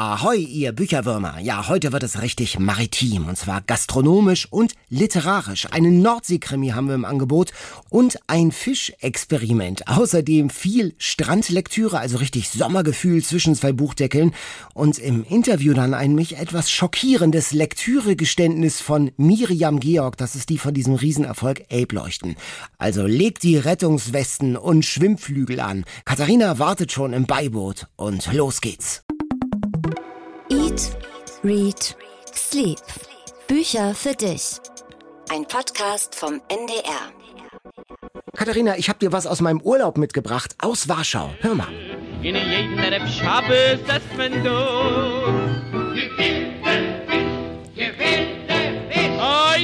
Ahoi, ihr Bücherwürmer. Ja, heute wird es richtig maritim. Und zwar gastronomisch und literarisch. Einen Nordseekrimi haben wir im Angebot und ein Fischexperiment. Außerdem viel Strandlektüre, also richtig Sommergefühl zwischen zwei Buchdeckeln. Und im Interview dann ein mich etwas schockierendes Lektüregeständnis von Miriam Georg. Das ist die von diesem Riesenerfolg Ape Leuchten. Also legt die Rettungswesten und Schwimmflügel an. Katharina wartet schon im Beiboot und los geht's. Eat, Read, Sleep. Bücher für dich. Ein Podcast vom NDR. Katharina, ich habe dir was aus meinem Urlaub mitgebracht, aus Warschau. Hör mal. In Shabbos, das man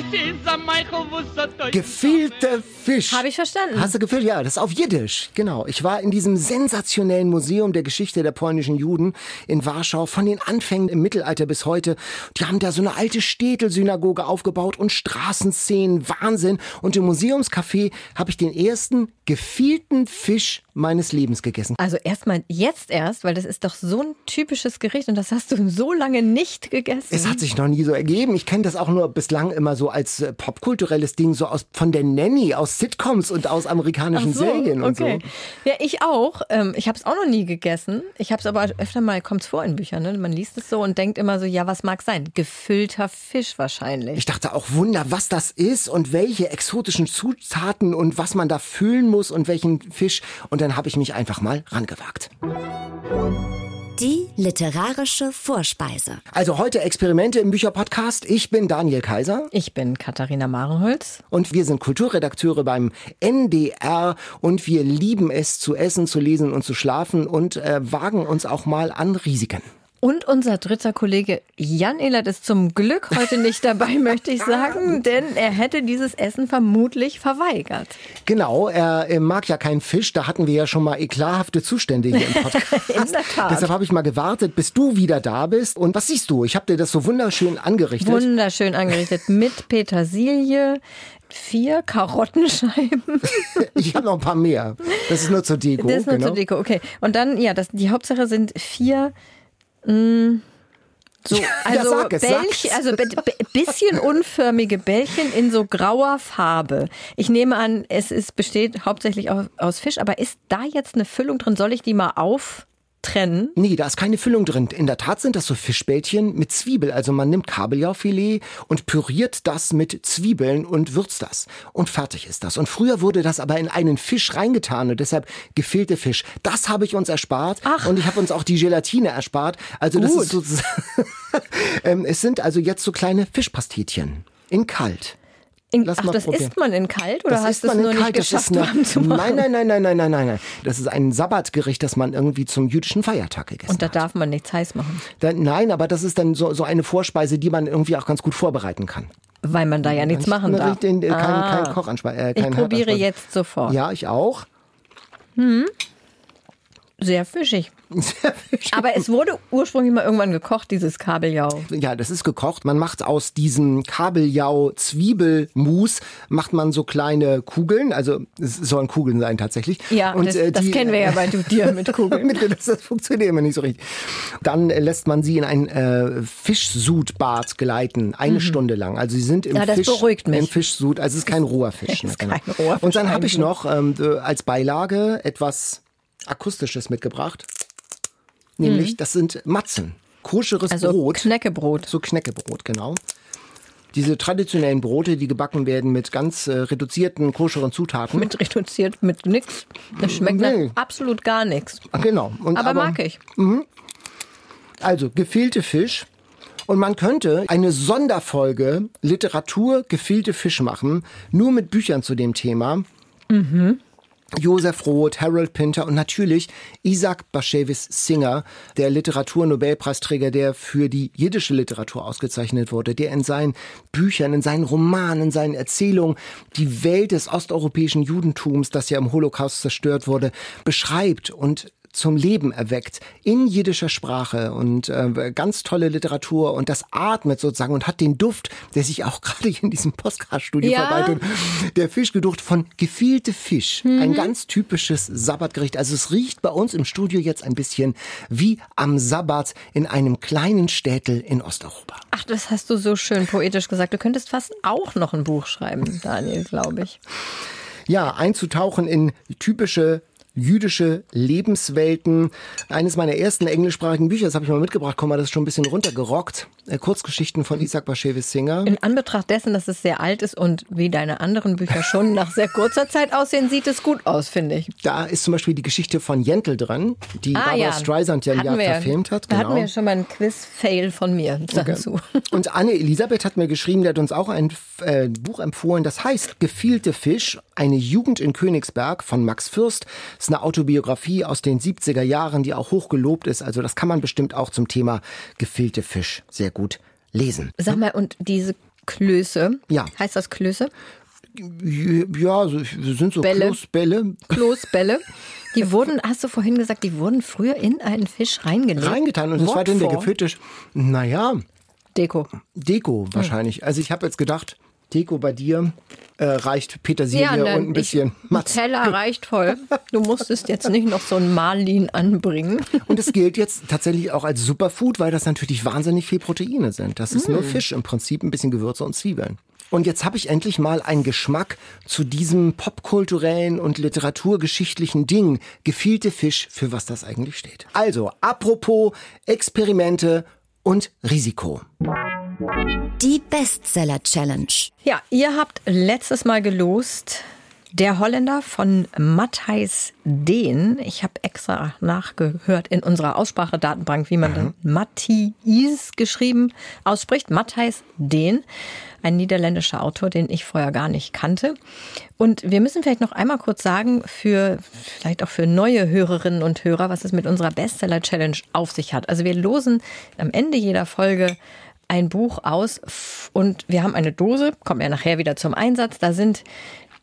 do. Gefehlte Fisch. Habe ich verstanden. Hast du gefehlt? Ja, das ist auf Jiddisch. Genau. Ich war in diesem sensationellen Museum der Geschichte der polnischen Juden in Warschau von den Anfängen im Mittelalter bis heute. Die haben da so eine alte Städtelsynagoge aufgebaut und Straßenszenen. Wahnsinn. Und im Museumscafé habe ich den ersten gefehlten Fisch meines Lebens gegessen. Also erstmal jetzt erst, weil das ist doch so ein typisches Gericht und das hast du so lange nicht gegessen. Es hat sich noch nie so ergeben. Ich kenne das auch nur bislang immer so als äh, popkulturelles Ding, so aus von der Nanny, aus Sitcoms und aus amerikanischen so, Serien und okay. so. Ja, ich auch. Ähm, Ich habe es auch noch nie gegessen. Ich habe es aber öfter mal, kommt es vor in Büchern. Ne? Man liest es so und denkt immer so, ja, was mag sein? Gefüllter Fisch wahrscheinlich. Ich dachte auch, Wunder, was das ist und welche exotischen Zutaten und was man da füllen muss und welchen Fisch. Und dann habe ich mich einfach mal rangewagt. Die literarische Vorspeise. Also heute Experimente im Bücherpodcast. Ich bin Daniel Kaiser Ich bin Katharina Marenholz. und wir sind Kulturredakteure beim NDR und wir lieben es zu essen, zu lesen und zu schlafen und äh, wagen uns auch mal an Risiken. Und unser dritter Kollege Jan Ehlert ist zum Glück heute nicht dabei, möchte ich sagen, denn er hätte dieses Essen vermutlich verweigert. Genau, er mag ja keinen Fisch. Da hatten wir ja schon mal eklathafte Zustände hier im Podcast. In der Tat. Deshalb habe ich mal gewartet, bis du wieder da bist. Und was siehst du? Ich habe dir das so wunderschön angerichtet. Wunderschön angerichtet mit Petersilie, vier Karottenscheiben. ich habe noch ein paar mehr. Das ist nur zur Deko. Das ist nur genau. zur Deko, okay. Und dann, ja, das, die Hauptsache sind vier. Mh, so, also sag es, Bällchen, also bi- bi- bisschen unförmige Bällchen in so grauer Farbe. Ich nehme an, es ist, besteht hauptsächlich aus, aus Fisch, aber ist da jetzt eine Füllung drin? Soll ich die mal auftrennen? Nee, da ist keine Füllung drin. In der Tat sind das so Fischbällchen mit Zwiebel. Also man nimmt Kabeljaufilet und püriert das mit Zwiebeln und würzt das. Und fertig ist das. Und früher wurde das aber in einen Fisch reingetan und deshalb gefehlte Fisch. Das habe ich uns erspart. Ach. Und ich habe uns auch die Gelatine erspart. Also das Gut. ist sozusagen, ähm, es sind also jetzt so kleine Fischpastetchen. In kalt. In, Lass ach, mal das probieren. isst man in kalt oder Das hast du es nur nicht kalt. Das ist geschafft, eine, warm zu machen? Nein, nein, nein, nein, nein, nein, nein, nein. Das ist ein Sabbatgericht, das man irgendwie zum jüdischen Feiertag gegessen Und da hat. darf man nichts heiß machen, Da, nein, aber das ist dann so, so eine Vorspeise, die man irgendwie auch ganz gut vorbereiten kann. weil man da ja nichts machen darf. Den, äh, kein, Ah. kein Kochanspeise. Äh, Ich probiere jetzt sofort. Ja, ich auch. Sehr fischig. Aber es wurde ursprünglich mal irgendwann gekocht, dieses Kabeljau. Ja, das ist gekocht. Man macht aus diesem Kabeljau-Zwiebelmus macht man so kleine Kugeln. Also es sollen Kugeln sein tatsächlich. Ja, Und, das, äh, das die- kennen wir ja bei dir mit Kugeln. Mit, das, das funktioniert immer nicht so richtig. Dann äh, lässt man sie in ein äh, Fischsudbad gleiten, eine Stunde lang. Also sie sind im Mhm. Ja, das Fisch, beruhigt mich. im Fischsud. Also es ist kein roher Fisch. ne, kein roher Und dann habe ich noch ähm, äh, als Beilage etwas Akustisches mitgebracht. Nämlich, das sind Matzen. Koscheres Mhm. Also Brot. Knäckebrot. So Knäckebrot, genau. Diese traditionellen Brote, die gebacken werden mit ganz äh, reduzierten, koscheren Zutaten. Mit reduziert, mit nix. Das schmeckt Nee. absolut gar nichts. genau. Und Aber, mag ich. Also gefehlte Fisch. Und man könnte eine Sonderfolge Literatur gefehlte Fisch machen, nur mit Büchern zu dem Thema. Josef Roth, Harold Pinter und natürlich Isaac Bashevis Singer, der Literaturnobelpreisträger, der für die jiddische Literatur ausgezeichnet wurde, der in seinen Büchern, in seinen Romanen, in seinen Erzählungen die Welt des osteuropäischen Judentums, das ja im Holocaust zerstört wurde, beschreibt und zum Leben erweckt in jiddischer Sprache und äh, ganz tolle Literatur und das atmet sozusagen und hat den Duft, der sich auch gerade hier in diesem Podcast-Studio Ja. verbreitet. Der Fischgeducht von gefielte Fisch. Ein ganz typisches Sabbatgericht. Also es riecht bei uns im Studio jetzt ein bisschen wie am Sabbat in einem kleinen Städtel in Osteuropa. Ach, das hast du so schön poetisch gesagt. Du könntest fast auch noch ein Buch schreiben, Daniel, glaube ich. Ja, einzutauchen in typische jüdische Lebenswelten. Eines meiner ersten englischsprachigen Bücher, das habe ich mal mitgebracht, komm mal, das ist schon ein bisschen runtergerockt. Äh, Kurzgeschichten von Isaac Bashevis Singer. In Anbetracht dessen, dass es sehr alt ist und wie deine anderen Bücher schon nach sehr kurzer Zeit aussehen, sieht es gut aus, finde ich. Da ist zum Beispiel die Geschichte von Jentl drin, die Ah, Barbara ja. Streisand ja ja. verfilmt hat. Da Genau. hatten wir schon mal einen Quiz-Fail von mir dazu. Und Anne Elisabeth hat mir geschrieben, der hat uns auch ein äh, Buch empfohlen, das heißt Gefielte Fisch, eine Jugend in Königsberg von Max Fürst. Das ist eine Autobiografie aus den 70er Jahren, die auch hoch gelobt ist. Also das kann man bestimmt auch zum Thema Gefielte Fisch sehr gut lesen. Sag mal, und diese Klöße, Ja. heißt das Klöße? Ja, sind so Bälle. Kloßbälle Kloßbälle. Die wurden, hast du vorhin gesagt, die wurden früher in einen Fisch reingelegt. reingetan und das war dann der gefüllte, naja, Deko. Deko wahrscheinlich. Also ich habe jetzt gedacht, Deko bei dir äh, reicht Petersilie und dann ein bisschen ich, Matz. Teller reicht voll. Du musstest jetzt nicht noch so ein Marlin anbringen. Und es gilt jetzt tatsächlich auch als Superfood, weil das natürlich wahnsinnig viel Proteine sind. Das ist nur Fisch im Prinzip, ein bisschen Gewürze und Zwiebeln. Und jetzt habe ich endlich mal einen Geschmack zu diesem popkulturellen und literaturgeschichtlichen Ding. Gefielte Fisch, für was das eigentlich steht. Also, apropos Experimente und Risiko. Die Bestseller Challenge. Ja, ihr habt letztes Mal gelost. Der Holländer von Matthijs Dehn. Ich habe extra nachgehört in unserer Aussprachedatenbank, wie man dann Matthijs geschrieben ausspricht. Matthijs Dehn, ein niederländischer Autor, den ich vorher gar nicht kannte. Und wir müssen vielleicht noch einmal kurz sagen, für vielleicht auch für neue Hörerinnen und Hörer, was es mit unserer Bestseller Challenge auf sich hat. Also wir losen am Ende jeder Folge ein Buch aus und wir haben eine Dose, kommt ja nachher wieder zum Einsatz. Da sind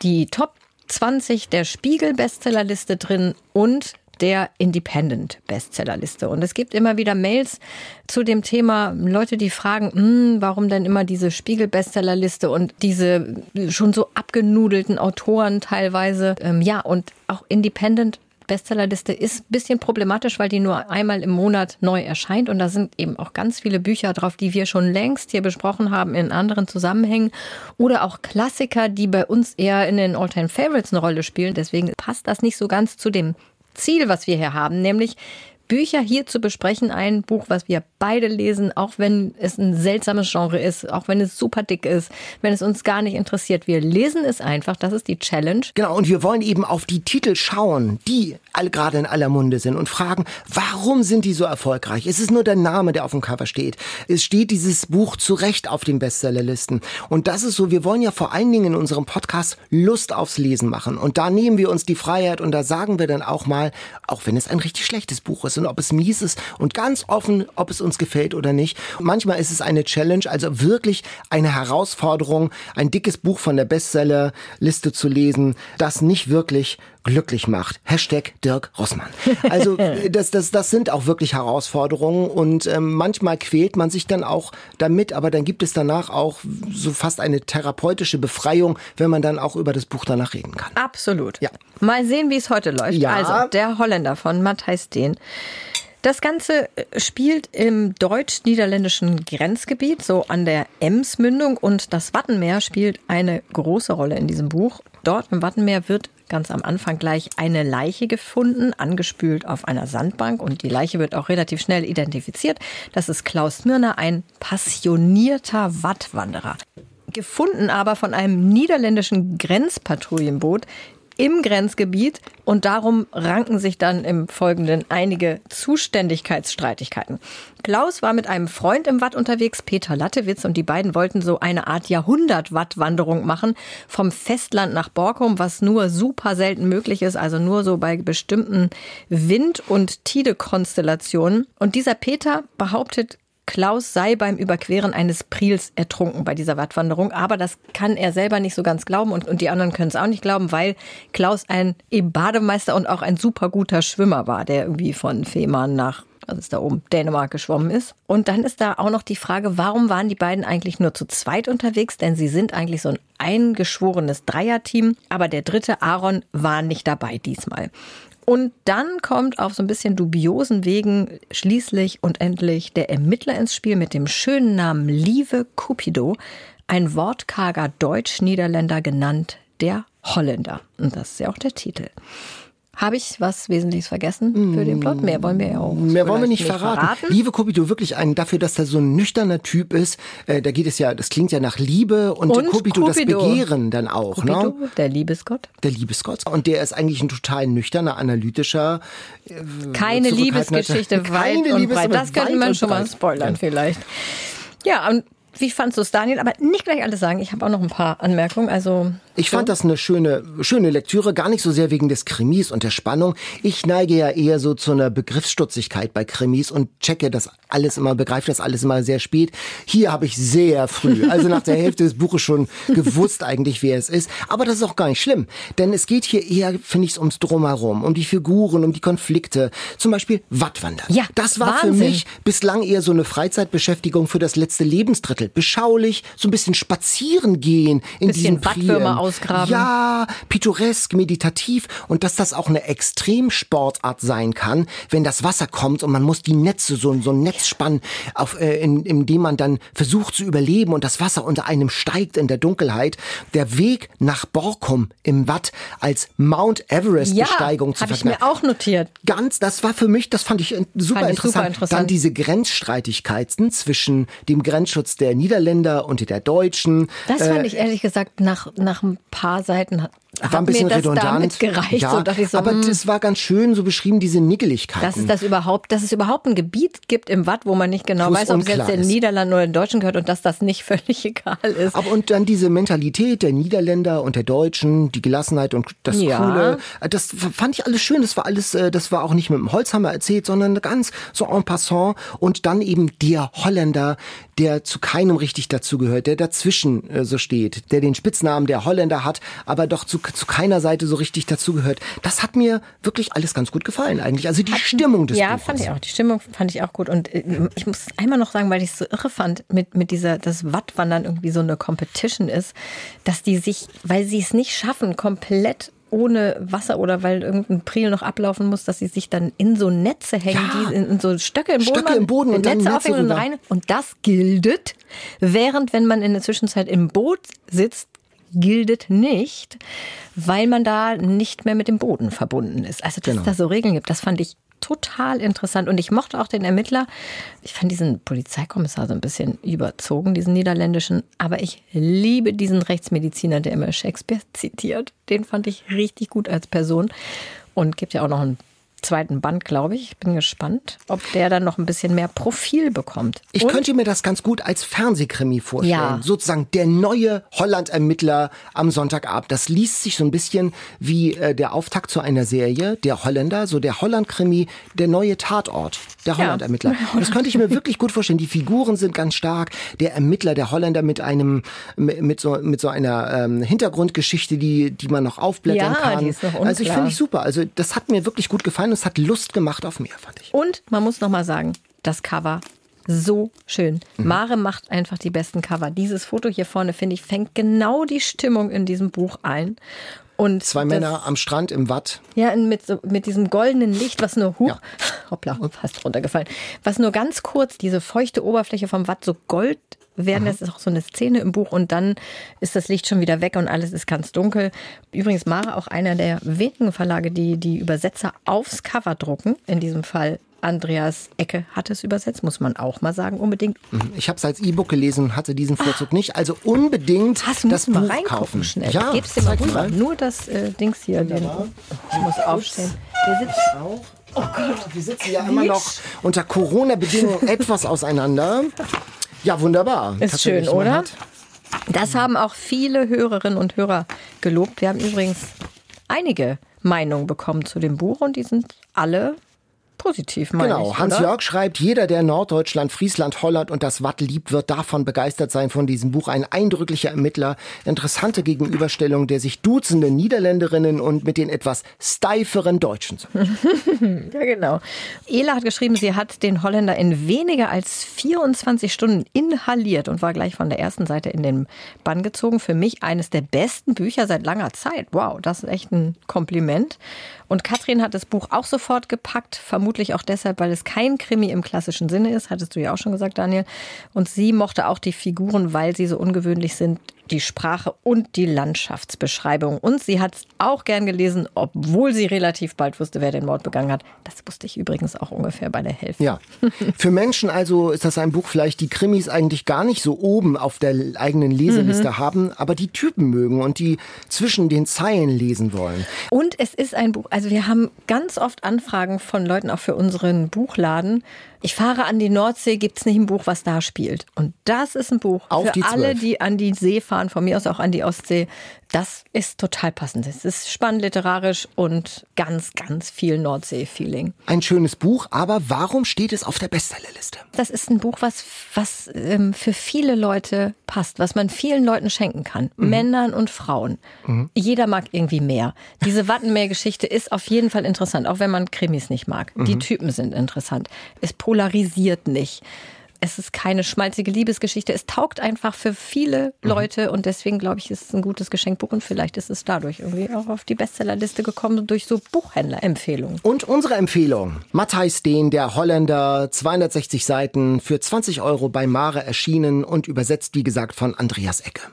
die Top 20 der Spiegel Bestsellerliste drin und der Independent Bestsellerliste. Und es gibt immer wieder Mails zu dem Thema, Leute, die fragen, "Hm, warum denn immer diese Spiegel Bestsellerliste und diese schon so abgenudelten Autoren teilweise. Ähm, ja, und auch Independent Bestsellerliste ist ein bisschen problematisch, weil die nur einmal im Monat neu erscheint. Und da sind eben auch ganz viele Bücher drauf, die wir schon längst hier besprochen haben in anderen Zusammenhängen. Oder auch Klassiker, die bei uns eher in den Alltime Favorites eine Rolle spielen. Deswegen passt das nicht so ganz zu dem Ziel, was wir hier haben, nämlich Bücher hier zu besprechen. Ein Buch, was wir beide lesen, auch wenn es ein seltsames Genre ist, auch wenn es super dick ist, wenn es uns gar nicht interessiert. Wir lesen es einfach. Das ist die Challenge. Genau, und wir wollen eben auf die Titel schauen, die alle gerade in aller Munde sind und fragen, warum sind die so erfolgreich? Es ist nur der Name, der auf dem Cover steht. Es steht dieses Buch zu Recht auf den Bestsellerlisten. Und das ist so, wir wollen ja vor allen Dingen in unserem Podcast Lust aufs Lesen machen. Und da nehmen wir uns die Freiheit und da sagen wir dann auch mal, auch wenn es ein richtig schlechtes Buch ist und ob es mies ist und ganz offen, ob es uns gefällt oder nicht. Und manchmal ist es eine Challenge, also wirklich eine Herausforderung, ein dickes Buch von der Bestsellerliste zu lesen, das nicht wirklich glücklich macht. Hashtag Dirk Rossmann. Also das, das, das sind auch wirklich Herausforderungen und ähm, manchmal quält man sich dann auch damit, aber dann gibt es danach auch so fast eine therapeutische Befreiung, wenn man dann auch über das Buch danach reden kann. Absolut. Ja. Mal sehen, wie es heute läuft. Ja. Also, der Holländer von Matthijs Dehn. Das Ganze äh, spielt im deutsch-niederländischen Grenzgebiet, so an der Emsmündung. Und das Wattenmeer spielt eine große Rolle in diesem Buch. Dort im Wattenmeer wird ganz am Anfang gleich eine Leiche gefunden, angespült auf einer Sandbank. Und die Leiche wird auch relativ schnell identifiziert. Das ist Klaus Mirner, ein passionierter Wattwanderer. Gefunden aber von einem niederländischen Grenzpatrouillenboot im Grenzgebiet und darum ranken sich dann im Folgenden einige Zuständigkeitsstreitigkeiten. Klaus war mit einem Freund im Watt unterwegs, Peter Lattewitz, und die beiden wollten so eine Art Jahrhundert-Watt-Wanderung machen vom Festland nach Borkum, was nur super selten möglich ist, also nur so bei bestimmten Wind- und Tide-Konstellationen. Und dieser Peter behauptet Klaus sei beim Überqueren eines Priels ertrunken bei dieser Wattwanderung. Aber das kann er selber nicht so ganz glauben und, und die anderen können es auch nicht glauben, weil Klaus ein eben Bademeister und auch ein super guter Schwimmer war, der irgendwie von Fehmarn nach also ist da oben Dänemark geschwommen ist. Und dann ist da auch noch die Frage, warum waren die beiden eigentlich nur zu zweit unterwegs? Denn sie sind eigentlich so ein eingeschworenes Dreierteam. Aber der dritte, Aaron, war nicht dabei diesmal. Und dann kommt auf so ein bisschen dubiosen Wegen schließlich und endlich der Ermittler ins Spiel mit dem schönen Namen Lieve Cupido, ein wortkarger Deutsch-Niederländer genannt der Holländer. Und das ist ja auch der Titel. Habe ich was Wesentliches vergessen für den Plot? Mehr wollen wir ja auch. Mehr wollen wir nicht, vielleicht verraten. Liebe Cupido, wirklich ein, dafür, dass er so ein nüchterner Typ ist, äh, da geht es ja, das klingt ja nach Liebe und, Und Cupido, das. Begehren dann auch, Cupido, ne? der Liebesgott. Der Liebesgott. Und der ist eigentlich ein total nüchterner, analytischer. Keine Liebesgeschichte Keine weit und Liebes- breit. Das könnte man schon mal spoilern Ja. vielleicht. Ja, und wie fandst du es, Daniel? Aber nicht gleich alles sagen. Ich habe auch noch ein paar Anmerkungen. Also Ich fand das eine schöne, schöne Lektüre, gar nicht so sehr wegen des Krimis und der Spannung. Ich neige ja eher so zu einer Begriffsstutzigkeit bei Krimis und checke das alles immer, begreife das alles immer sehr spät. Hier habe ich sehr früh, also nach der Hälfte des Buches schon gewusst eigentlich, wer es ist. Aber das ist auch gar nicht schlimm, denn es geht hier eher, finde ich, ums Drumherum, um die Figuren, um die Konflikte. Zum Beispiel Wattwandern. Ja, das war Wahnsinn. für mich bislang eher so eine Freizeitbeschäftigung für das letzte Lebensdrittel. Beschaulich, so ein bisschen spazieren gehen in Bisschen diesen Wattwürmer Prielen. Ausgraben. Ja, pittoresk, meditativ und dass das auch eine Extremsportart sein kann, wenn das Wasser kommt und man muss die Netze, so, so ein Netz spannen, auf, äh, in, in dem man dann versucht zu überleben und das Wasser unter einem steigt in der Dunkelheit. Der Weg nach Borkum im Watt als Mount Everest ja, Besteigung zu habe ich vergleichen. mir auch notiert. Ganz, das war für mich, das fand ich äh, super, Fand ich interessant. super interessant. Dann diese Grenzstreitigkeiten zwischen dem Grenzschutz der Niederländer und der Deutschen. Das Äh, fand ich ehrlich gesagt nach, nach ein paar Seiten hat, war ein bisschen mir das redundant. damit gereicht. ja, so dachte ich so, aber hm, das war ganz schön so beschrieben, diese Niggeligkeiten. dass es das überhaupt, dass es überhaupt ein Gebiet gibt im Watt, wo man nicht genau es weiß, ob es jetzt unklar den. Niederlanden oder den Deutschen gehört und dass das nicht völlig egal ist. aber und dann diese Mentalität der Niederländer und der Deutschen, die Gelassenheit und das Ja. Coole, das fand ich alles schön. Das war alles, äh, das war auch nicht mit dem Holzhammer erzählt, sondern ganz so en passant. Und dann eben der Holländer, der zu keinem richtig dazugehört, der dazwischen äh, so steht, der den Spitznamen der Holländer hat, aber doch zu, zu keiner Seite so richtig dazugehört. Das hat mir wirklich alles ganz gut gefallen eigentlich. Also die Stimmung des Ja, Buches. fand ich auch. Die Stimmung fand ich auch gut. Und äh, ich muss einmal noch sagen, weil ich es so irre fand, mit, mit dieser, das Wattwandern irgendwie so eine Competition ist, dass die sich, weil sie es nicht schaffen, komplett ohne Wasser oder weil irgendein Priel noch ablaufen muss, dass sie sich dann in so Netze hängen, Ja. die in, in so Stöcke im Boden, Stöcke im Boden und dann Netze Netze aufhängen und rein. Und das gildet, während wenn man in der Zwischenzeit im Boot sitzt, gildet nicht, weil man da nicht mehr mit dem Boden verbunden ist. Also, dass Genau. es da so Regeln gibt, das fand ich total interessant. Und ich mochte auch den Ermittler. Ich fand diesen Polizeikommissar so ein bisschen überzogen, diesen niederländischen. Aber ich liebe diesen Rechtsmediziner, der immer Shakespeare zitiert. Den fand ich richtig gut als Person. Und gibt ja auch noch einen zweiten Band, glaube ich. Ich bin gespannt, ob der dann noch ein bisschen mehr Profil bekommt. Ich Und könnte mir das ganz gut als Fernsehkrimi vorstellen. Ja. Sozusagen der neue Holland-Ermittler am Sonntagabend. Das liest sich so ein bisschen wie äh, der Auftakt zu einer Serie, der Holländer, so der Holland-Krimi, der neue Tatort, der Holland-Ermittler. Das könnte ich mir wirklich gut vorstellen. Die Figuren sind ganz stark. Der Ermittler, der Holländer mit einem, mit so, mit so einer ähm, Hintergrundgeschichte, die, die man noch aufblättern Ja, kann. die ist noch also ich finde ich super. Also das hat mir wirklich gut gefallen und es hat Lust gemacht auf mehr, fand ich. Und man muss noch mal sagen, das Cover so schön. Mhm. Mare macht einfach die besten Cover. Dieses Foto hier vorne, finde ich, fängt genau die Stimmung in diesem Buch ein. Und Zwei das- Männer am Strand im Watt. Ja, mit, so, mit diesem goldenen Licht, was nur, huch, Ja. hoppla, fast runtergefallen, was nur ganz kurz diese feuchte Oberfläche vom Watt so gold werden. Das ist auch so eine Szene im Buch und dann ist das Licht schon wieder weg und alles ist ganz dunkel. Übrigens Mare auch einer der wenigen Verlage, die die Übersetzer aufs Cover drucken. In diesem Fall Andreas Ecke hat es übersetzt, muss man auch mal sagen, unbedingt. Ich habe es als E-Book gelesen und hatte diesen Vorzug nicht. Also unbedingt Hast du das mal Buch reingucken kaufen. schnell. Ja, Gib's dir mal rüber. Nur das äh, Dings hier, den, ich muss aufstehen. Wir sitzen Auch. Oh Gott, wir sitzen ja immer noch unter Corona-Bedingungen etwas auseinander. Ja, wunderbar. Ist Tatsächlich, schön, oder? hat- Das haben auch viele Hörerinnen und Hörer gelobt. Wir haben übrigens einige Meinungen bekommen zu dem Buch und die sind alle positiv, meine Genau, Hans-Jörg schreibt, jeder, der Norddeutschland, Friesland, Holland und das Watt liebt, wird davon begeistert sein von diesem Buch. Ein eindrücklicher Ermittler, interessante Gegenüberstellung der sich duzenden Niederländerinnen und mit den etwas steiferen Deutschen. ja, genau. Ela hat geschrieben, sie hat den Holländer in weniger als 24 Stunden inhaliert und war gleich von der ersten Seite in den Bann gezogen. Für mich eines der besten Bücher seit langer Zeit. Wow, das ist echt ein Kompliment. Und Katrin hat das Buch auch sofort gepackt, vermutlich auch deshalb, weil es kein Krimi im klassischen Sinne ist, hattest du ja auch schon gesagt, Daniel. Und sie mochte auch die Figuren, weil sie so ungewöhnlich sind, die Sprache und die Landschaftsbeschreibung. Und sie hat es auch gern gelesen, obwohl sie relativ bald wusste, wer den Mord begangen hat. Das wusste ich übrigens auch ungefähr bei der Hälfte. Ja. Für Menschen also ist das ein Buch vielleicht, die Krimis eigentlich gar nicht so oben auf der eigenen Leseliste mhm. haben, aber die Typen mögen und die zwischen den Zeilen lesen wollen. Und es ist ein Buch, also wir haben ganz oft Anfragen von Leuten auch für unseren Buchladen, ich fahre an die Nordsee, gibt es nicht ein Buch, was da spielt. Und das ist ein Buch Auf für alle, die an die See fahren, von mir aus auch an die Ostsee. Das ist total passend. Es ist spannend literarisch und ganz, ganz viel Nordsee-Feeling. Ein schönes Buch, aber warum steht es auf der Bestsellerliste? Das ist ein Buch, was, was ähm, für viele Leute passt, was man vielen Leuten schenken kann. Mhm. Männern und Frauen. Mhm. Jeder mag irgendwie mehr. Diese Wattenmeer-Geschichte ist auf jeden Fall interessant, auch wenn man Krimis nicht mag. Mhm. Die Typen sind interessant. Es polarisiert nicht es ist keine schmalzige Liebesgeschichte. Es taugt einfach für viele mhm. Leute mhm. und deswegen glaube ich, ist es ein gutes Geschenkbuch und vielleicht ist es dadurch irgendwie auch auf die Bestsellerliste gekommen durch so Buchhändlerempfehlungen. Und unsere Empfehlung. Matthijs Dehn, der Holländer, 260 Seiten für 20 Euro bei Mare erschienen und übersetzt, wie gesagt, von Andreas Ecke.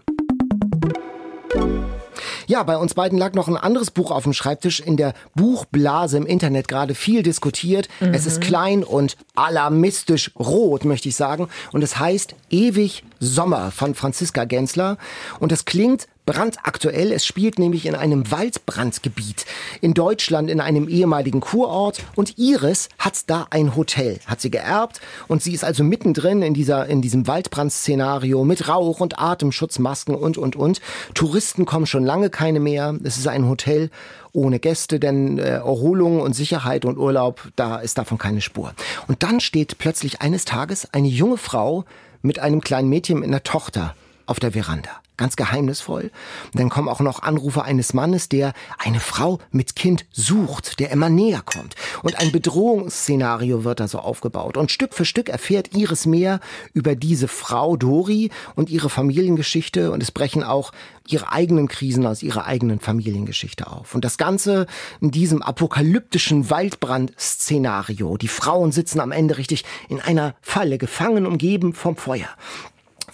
Ja, bei uns beiden lag noch ein anderes Buch auf dem Schreibtisch in der Buchblase im Internet gerade viel diskutiert. Mhm. Es ist klein und alarmistisch rot, möchte ich sagen. Und es heißt Ewig Sommer von Franziska Gensler. Und es klingt brandaktuell. Es spielt nämlich in einem Waldbrandgebiet in Deutschland, in einem ehemaligen Kurort. Und Iris hat da ein Hotel, hat sie geerbt. Und sie ist also mittendrin in dieser, in diesem Waldbrandszenario mit Rauch und Atemschutzmasken und, und, und. Touristen kommen schon lange keine mehr. Es ist ein Hotel ohne Gäste, denn äh, Erholung und Sicherheit und Urlaub, da ist davon keine Spur. Und dann steht plötzlich eines Tages eine junge Frau mit einem kleinen Mädchen mit einer Tochter auf der Veranda ganz geheimnisvoll. dann kommen auch noch Anrufe eines Mannes, der eine Frau mit Kind sucht, der immer näher kommt. Und ein Bedrohungsszenario wird da so aufgebaut. Und Stück für Stück erfährt Iris mehr über diese Frau Dori und ihre Familiengeschichte. Und es brechen auch ihre eigenen Krisen aus ihrer eigenen Familiengeschichte auf. Und das Ganze in diesem apokalyptischen Waldbrand-Szenario. Die Frauen sitzen am Ende richtig in einer Falle, gefangen, umgeben vom Feuer.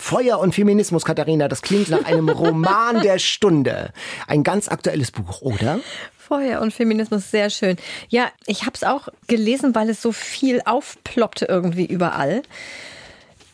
Feuer und Feminismus, Katharina, das klingt nach einem Roman der Stunde. Ein ganz aktuelles Buch, oder? Feuer und Feminismus, sehr schön. Ja, ich habe es auch gelesen, weil es so viel aufploppte irgendwie überall.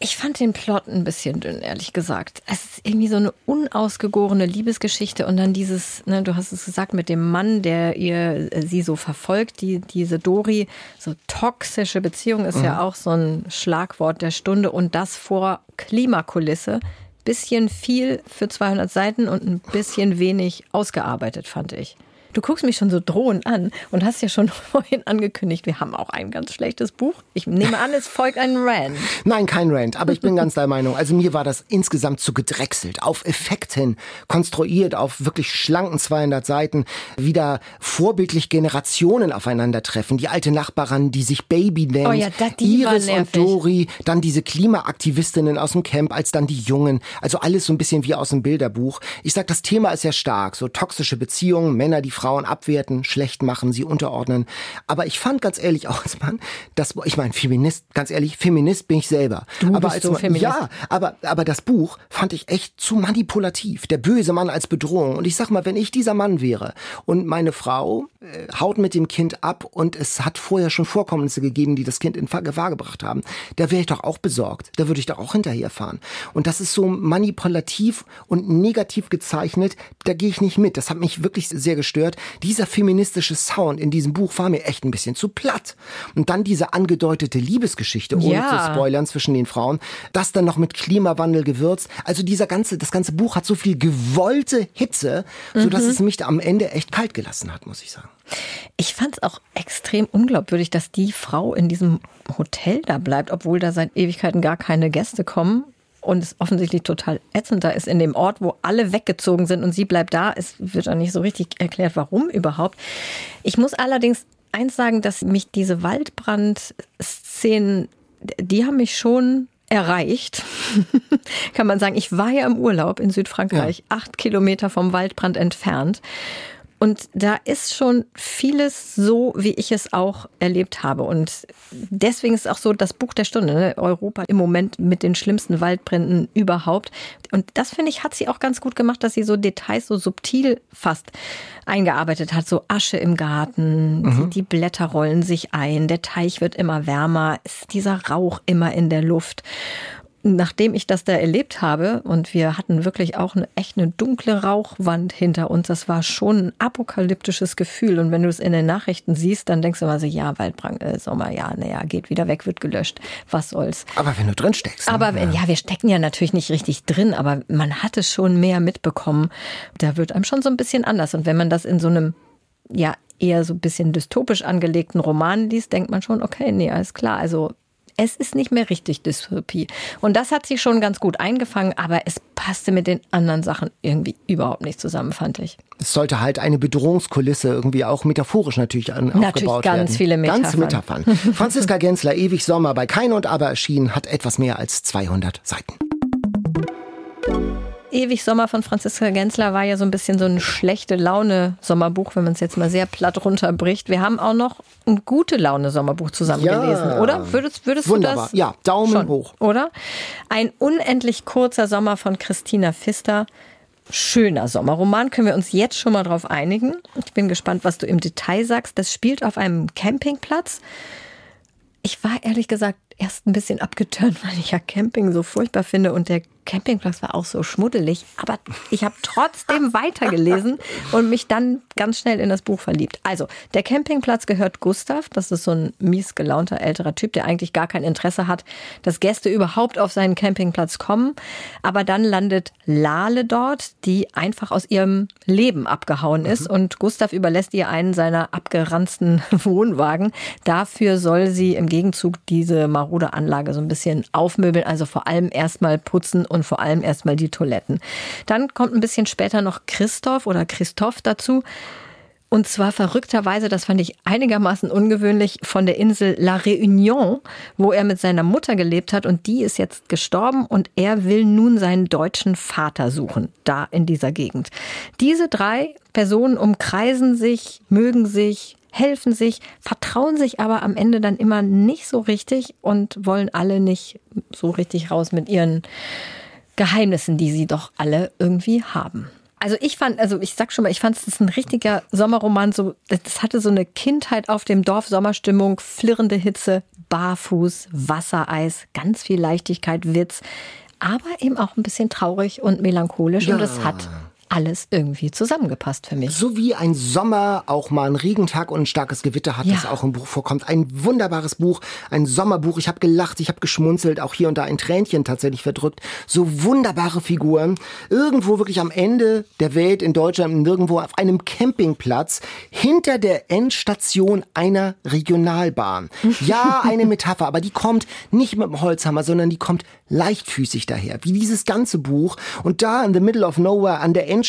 Ich fand den Plot ein bisschen dünn, ehrlich gesagt. Es ist irgendwie so eine unausgegorene Liebesgeschichte und dann dieses, ne, du hast es gesagt, mit dem Mann, der ihr äh, sie so verfolgt, die, diese Dori, so toxische Beziehung ist mhm. ja auch so ein Schlagwort der Stunde und das vor Klimakulisse. Bisschen viel für 200 Seiten und ein bisschen wenig ausgearbeitet, fand ich. Du guckst mich schon so drohend an und hast ja schon vorhin angekündigt, wir haben auch ein ganz schlechtes Buch. Ich nehme an, es folgt ein Rant. Nein, kein Rant, aber ich bin ganz der Meinung. Also mir war das insgesamt zu gedrechselt, auf Effekten konstruiert, auf wirklich schlanken 200 Seiten, wieder vorbildlich Generationen aufeinandertreffen. Die alte Nachbarin, die sich Baby nennt, oh ja, die Iris und Dori, dann diese Klimaaktivistinnen aus dem Camp, als dann die Jungen. Also alles so ein bisschen wie aus dem Bilderbuch. Ich sag, das Thema ist ja stark, so toxische Beziehungen, Männer, die Frauen abwerten, schlecht machen, sie unterordnen. Aber ich fand ganz ehrlich auch als Mann, dass ich meine Feminist, ganz ehrlich, Feminist bin ich selber. Du aber bist so Mann, Feminist. ja, aber aber das Buch fand ich echt zu manipulativ. Der böse Mann als Bedrohung. Und ich sag mal, wenn ich dieser Mann wäre und meine Frau äh, haut mit dem Kind ab und es hat vorher schon Vorkommnisse gegeben, die das Kind in Gefahr gebracht haben, da wäre ich doch auch besorgt. Da würde ich doch auch hinterherfahren. Und das ist so manipulativ und negativ gezeichnet. Da gehe ich nicht mit. Das hat mich wirklich sehr gestört gehört, dieser feministische Sound in diesem Buch war mir echt ein bisschen zu platt. Und dann diese angedeutete Liebesgeschichte, ohne Ja. zu spoilern, zwischen den Frauen, das dann noch mit Klimawandel gewürzt. Also dieser ganze, das ganze Buch hat so viel gewollte Hitze, so dass es mich da am Ende echt kalt gelassen hat, muss ich sagen. Ich fand es auch extrem unglaubwürdig, dass die Frau in diesem Hotel da bleibt, obwohl da seit Ewigkeiten gar keine Gäste kommen. Und es offensichtlich total ätzend da ist in dem Ort, wo alle weggezogen sind und sie bleibt da. Es wird auch nicht so richtig erklärt, warum überhaupt. Ich muss allerdings eins sagen, dass mich diese Waldbrand-Szenen, die haben mich schon erreicht, kann man sagen. Ich war ja im Urlaub in Südfrankreich, acht Kilometer vom Waldbrand entfernt. Und da ist schon vieles so, wie ich es auch erlebt habe. Und deswegen ist auch so das Buch der Stunde, ne? Europa im Moment mit den schlimmsten Waldbränden überhaupt. Und das finde ich, hat sie auch ganz gut gemacht, dass sie so Details so subtil fast eingearbeitet hat. So Asche im Garten, die, die Blätter rollen sich ein, der Teich wird immer wärmer, ist dieser Rauch immer in der Luft nachdem ich das da erlebt habe und wir hatten wirklich auch eine echt eine dunkle Rauchwand hinter uns, das war schon ein apokalyptisches Gefühl. Und wenn du es in den Nachrichten siehst, dann denkst du immer so, ja, Waldbrand, äh, Sommer, ja, naja, geht wieder weg, wird gelöscht. Was soll's? Aber wenn du drin steckst. ne? Aber wenn, ja, wir stecken ja natürlich nicht richtig drin, aber man hatte schon mehr mitbekommen. Da wird einem schon so ein bisschen anders. Und wenn man das in so einem, ja, eher so ein bisschen dystopisch angelegten Roman liest, denkt man schon, okay, nee, alles klar. Also es ist nicht mehr richtig Dystopie. Und das hat sie schon ganz gut eingefangen, aber es passte mit den anderen Sachen irgendwie überhaupt nicht zusammen, fand ich. Es sollte halt eine Bedrohungskulisse irgendwie auch metaphorisch natürlich an, Natürlich aufgebaut ganz werden. viele Ganz Metaphern. Metaphern. Franziska Gensler, Ewig Sommer, bei Kein und Aber erschienen, hat etwas mehr als 200 Seiten. Ewig Sommer von Franziska Gensler war ja so ein bisschen so ein schlechte Laune Sommerbuch, wenn man es jetzt mal sehr platt runterbricht. Wir haben auch noch ein gute Laune Sommerbuch zusammen Ja. gelesen, oder? Würdest, würdest Wunderbar. du das? Ja, Daumen schon, hoch. Oder? Ein unendlich kurzer Sommer von Christina Pfister. Schöner Sommerroman, können wir uns jetzt schon mal drauf einigen. Ich bin gespannt, was du im Detail sagst. Das spielt auf einem Campingplatz. Ich war ehrlich gesagt erst ein bisschen abgeturnt, weil ich ja Camping so furchtbar finde und der Campingplatz war auch so schmuddelig. Aber ich habe trotzdem weitergelesen und mich dann ganz schnell in das Buch verliebt. Also, der Campingplatz gehört Gustav. Das ist so ein mies gelaunter älterer Typ, der eigentlich gar kein Interesse hat, dass Gäste überhaupt auf seinen Campingplatz kommen. Aber dann landet Lale dort, die einfach aus ihrem Leben abgehauen ist. Und Gustav überlässt ihr einen seiner abgeranzten Wohnwagen. Dafür soll sie im Gegenzug diese marode Anlage so ein bisschen aufmöbeln. Also vor allem erstmal putzen und vor allem erstmal die Toiletten. Dann kommt ein bisschen später noch Christoph oder Christoph dazu. Und zwar verrückterweise, das fand ich einigermaßen ungewöhnlich, von der Insel La Réunion, wo er mit seiner Mutter gelebt hat und die ist jetzt gestorben und er will nun seinen deutschen Vater suchen, da in dieser Gegend. Diese drei Personen umkreisen sich, mögen sich, helfen sich, vertrauen sich aber am Ende dann immer nicht so richtig und wollen alle nicht so richtig raus mit ihren Geheimnissen, die sie doch alle irgendwie haben. Also ich fand, also ich sag schon mal, ich fand es ein richtiger Sommerroman. So, das hatte so eine Kindheit auf dem Dorf, Sommerstimmung, flirrende Hitze, Barfuß, Wassereis, ganz viel Leichtigkeit, Witz, aber eben auch ein bisschen traurig und melancholisch. Und es hat alles irgendwie zusammengepasst für mich. So wie ein Sommer auch mal einen Regentag und ein starkes Gewitter hat, Ja. das auch im Buch vorkommt. Ein wunderbares Buch, ein Sommerbuch. Ich habe gelacht, ich habe geschmunzelt, auch hier und da ein Tränchen tatsächlich verdrückt. So wunderbare Figuren. Irgendwo wirklich am Ende der Welt in Deutschland, nirgendwo auf einem Campingplatz, hinter der Endstation einer Regionalbahn. Ja, eine Metapher, aber die kommt nicht mit dem Holzhammer, sondern die kommt leichtfüßig daher, wie dieses ganze Buch. Und da in the middle of nowhere an der Endstation,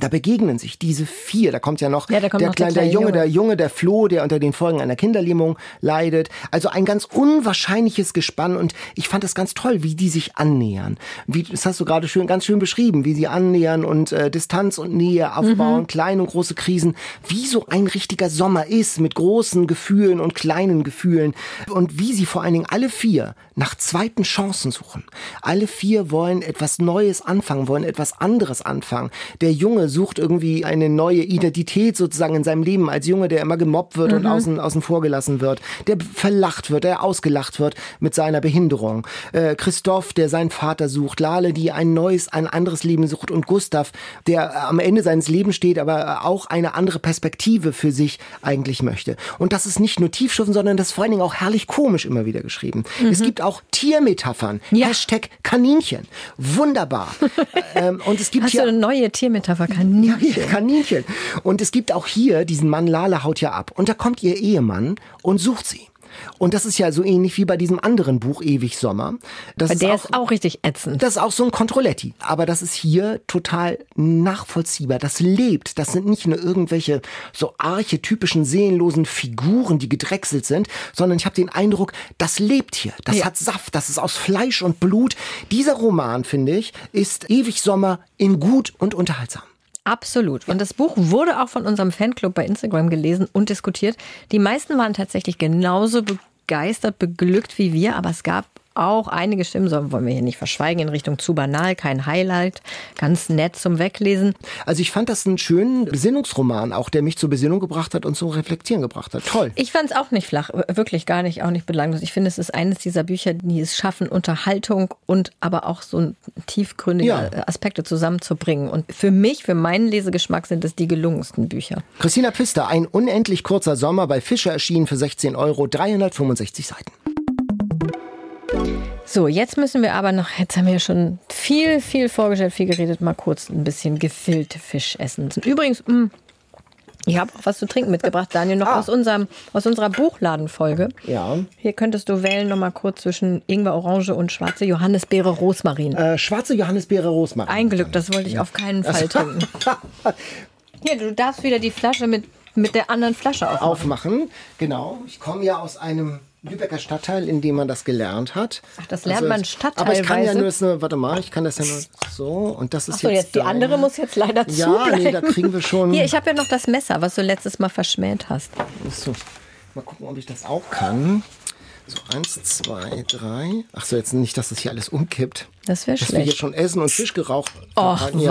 da begegnen sich diese vier. Da kommt ja noch, Ja, da kommt der, noch der kleine, der kleine Junge, Junge. der Junge, der Flo, der unter den Folgen einer Kinderlähmung leidet. Also ein ganz unwahrscheinliches Gespann und ich fand das ganz toll, wie die sich annähern. Wie, das hast du gerade schön, ganz schön beschrieben, wie sie annähern und äh, Distanz und Nähe aufbauen, Mhm. kleine und große Krisen. Wie so ein richtiger Sommer ist mit großen Gefühlen und kleinen Gefühlen und wie sie vor allen Dingen alle vier nach zweiten Chancen suchen. Alle vier wollen etwas Neues anfangen, wollen etwas anderes anfangen sozusagen. Der Junge sucht irgendwie eine neue Identität sozusagen in seinem Leben als Junge, der immer gemobbt wird und außen, außen vor gelassen wird, der verlacht wird, der ausgelacht wird mit seiner Behinderung. Äh, Christoph, der seinen Vater sucht, Lale, die ein neues, ein anderes Leben sucht und Gustav, der am Ende seines Lebens steht, aber auch eine andere Perspektive für sich eigentlich möchte. Und das ist nicht nur tiefschuffen, sondern das ist vor allen Dingen auch herrlich komisch immer wieder geschrieben. Es gibt auch Tiermetaphern. Ja. Hashtag Kaninchen. Wunderbar. ähm, und es gibt Hast du hier eine neue Tiermetapher? Kaninchen. ja, Kaninchen. Und es gibt auch hier diesen Mann, Lala haut ja ab. Und da kommt ihr Ehemann und sucht sie. Und das ist ja so ähnlich wie bei diesem anderen Buch Ewig Sommer. Das Weil der ist auch richtig ätzend. das ist auch so ein Controletti. Aber das ist hier total nachvollziehbar. Das lebt. Das sind nicht nur irgendwelche so archetypischen, seelenlosen Figuren, die gedrechselt sind, sondern ich habe den Eindruck, das lebt hier. Das Ja. hat Saft. Das ist aus Fleisch und Blut. Dieser Roman, finde ich, ist Ewig Sommer in gut und unterhaltsam. Absolut. Und das Buch wurde auch von unserem Fanclub bei Instagram gelesen und diskutiert. Die meisten waren tatsächlich genauso begeistert, beglückt wie wir, aber es gab auch einige Stimmen, so wollen wir hier nicht verschweigen, in Richtung zu banal, kein Highlight, ganz nett zum Weglesen. Also ich fand das einen schönen Besinnungsroman, auch der mich zur Besinnung gebracht hat und zum Reflektieren gebracht hat. Toll. Ich fand es auch nicht flach, wirklich gar nicht, auch nicht belanglos. Ich finde, es ist eines dieser Bücher, die es schaffen, Unterhaltung und aber auch so tiefgründige Ja. Aspekte zusammenzubringen. Und für mich, für meinen Lesegeschmack sind es die gelungensten Bücher. Christina Pfister, ein unendlich kurzer Sommer bei Fischer erschienen für 16 Euro, 365 Seiten. So, jetzt müssen wir aber noch, jetzt haben wir schon viel, viel vorgestellt, viel geredet, mal kurz ein bisschen gefüllte Fisch essen. Übrigens, mh, ich habe auch was zu trinken mitgebracht, Daniel, noch aus, unserem, aus unserer Buchladenfolge. Ja. Hier könntest du wählen noch mal kurz zwischen Ingwer Orange und schwarze Johannisbeere Rosmarin. Äh, schwarze Johannisbeere Rosmarin. Ein Glück, das wollte ich auf keinen Fall trinken. Hier, du darfst wieder die Flasche mit, mit der anderen Flasche aufmachen. Aufmachen, genau. Ich komme ja aus einem Lübecker Stadtteil, in dem man das gelernt hat. Also Ach, das lernt man Aber ich kann ja nur, nur, warte mal, ich kann das ja nur so und das ist Ach so, jetzt die deine. andere muss jetzt leider Ja, zubleiben. nee, da kriegen wir schon. Hier, ich habe ja noch das Messer, was du letztes Mal verschmäht hast. So, mal gucken, ob ich das auch kann. So, eins, zwei, drei. Ach so, jetzt nicht, dass das hier alles umkippt. Das wäre Dass wir jetzt schlecht. schon Essen und Fisch geraucht Och, haben. Ja.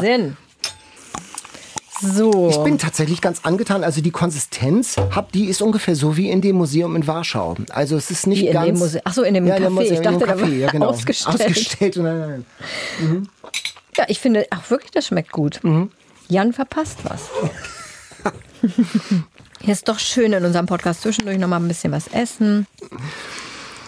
Wahnsinn. So. Ich bin tatsächlich ganz angetan. Also die Konsistenz, hab, die ist ungefähr so wie in dem Museum in Warschau. Also es ist nicht Wie in ganz. dem Muse- ach so, in dem ja, Café. Museum, Ich dachte, dem da war Café, ja, genau. ausgestellt. Ausgestellt. Nein, nein, ja, ich finde auch wirklich, das schmeckt gut. Mhm. Jan verpasst was. Hier ist doch schön in unserem Podcast zwischendurch noch mal ein bisschen was essen.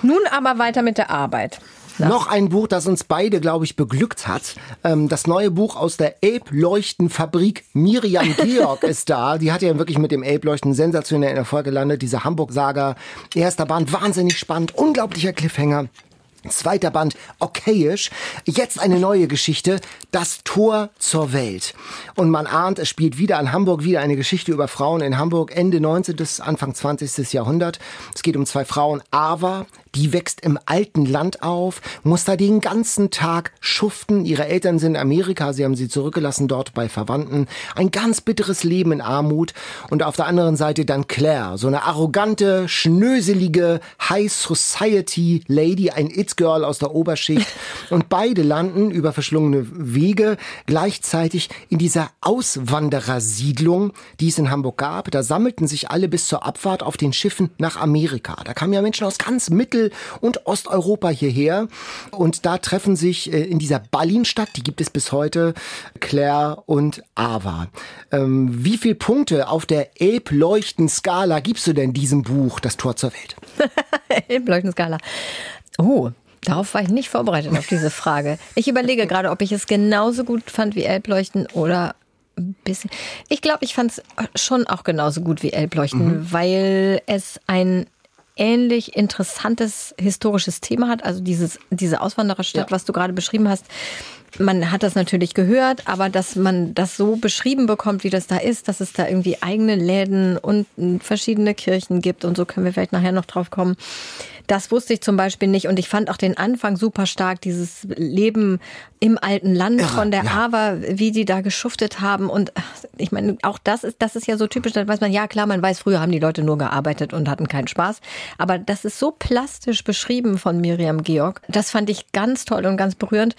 Nun aber weiter mit der Arbeit. Nein. Noch ein Buch, das uns beide, glaube ich, beglückt hat. Ähm, das neue Buch aus der Elbleuchtenfabrik. Miriam Georg ist da. Die hat ja wirklich mit dem Elbleuchten sensationellen Erfolg gelandet. Diese Hamburg-Saga. Erster Band, wahnsinnig spannend. Unglaublicher Cliffhanger. Zweiter Band, okayisch. Jetzt eine neue Geschichte, das Tor zur Welt. Und man ahnt, es spielt wieder an Hamburg, wieder eine Geschichte über Frauen in Hamburg, Ende 19. bis Anfang 20. Jahrhundert. Es geht um zwei Frauen. Ava, die wächst im alten Land auf, muss da den ganzen Tag schuften. Ihre Eltern sind in Amerika, sie haben sie zurückgelassen dort bei Verwandten. Ein ganz bitteres Leben in Armut. Und auf der anderen Seite dann Claire, so eine arrogante, schnöselige High Society Lady, ein It-Girl aus der Oberschicht. Und beide landen über verschlungene Wege gleichzeitig in dieser Auswanderersiedlung, die es in Hamburg gab. Da sammelten sich alle bis zur Abfahrt auf den Schiffen nach Amerika. Da kamen ja Menschen aus ganz Mittel- und Osteuropa hierher. Und da treffen sich äh, in dieser Ballinstadt, die gibt es bis heute, Claire und Ava. Ähm, wie viele Punkte auf der Elbleuchten-Skala gibst du denn diesem Buch, Das Tor zur Welt? Elbleuchtenskala. Oh, darauf war ich nicht vorbereitet auf diese Frage. Ich überlege gerade, ob ich es genauso gut fand wie Elbleuchten oder ein bisschen. Ich glaube, ich fand es schon auch genauso gut wie Elbleuchten, weil es ein ähnlich interessantes historisches Thema hat. Also dieses, diese Auswandererstadt, Ja. was du gerade beschrieben hast. Man hat das natürlich gehört, aber dass man das so beschrieben bekommt, wie das da ist, dass es da irgendwie eigene Läden und mm, verschiedene Kirchen gibt und so können wir vielleicht nachher noch drauf kommen. Das wusste ich zum Beispiel nicht und ich fand auch den Anfang super stark, dieses Leben im alten Land Irre, von der ja. Ava, wie die da geschuftet haben und ich meine, auch das ist, das ist ja so typisch, da weiß man, ja klar, man weiß, früher haben die Leute nur gearbeitet und hatten keinen Spaß, aber das ist so plastisch beschrieben von Miriam Georg, das fand ich ganz toll und ganz berührend.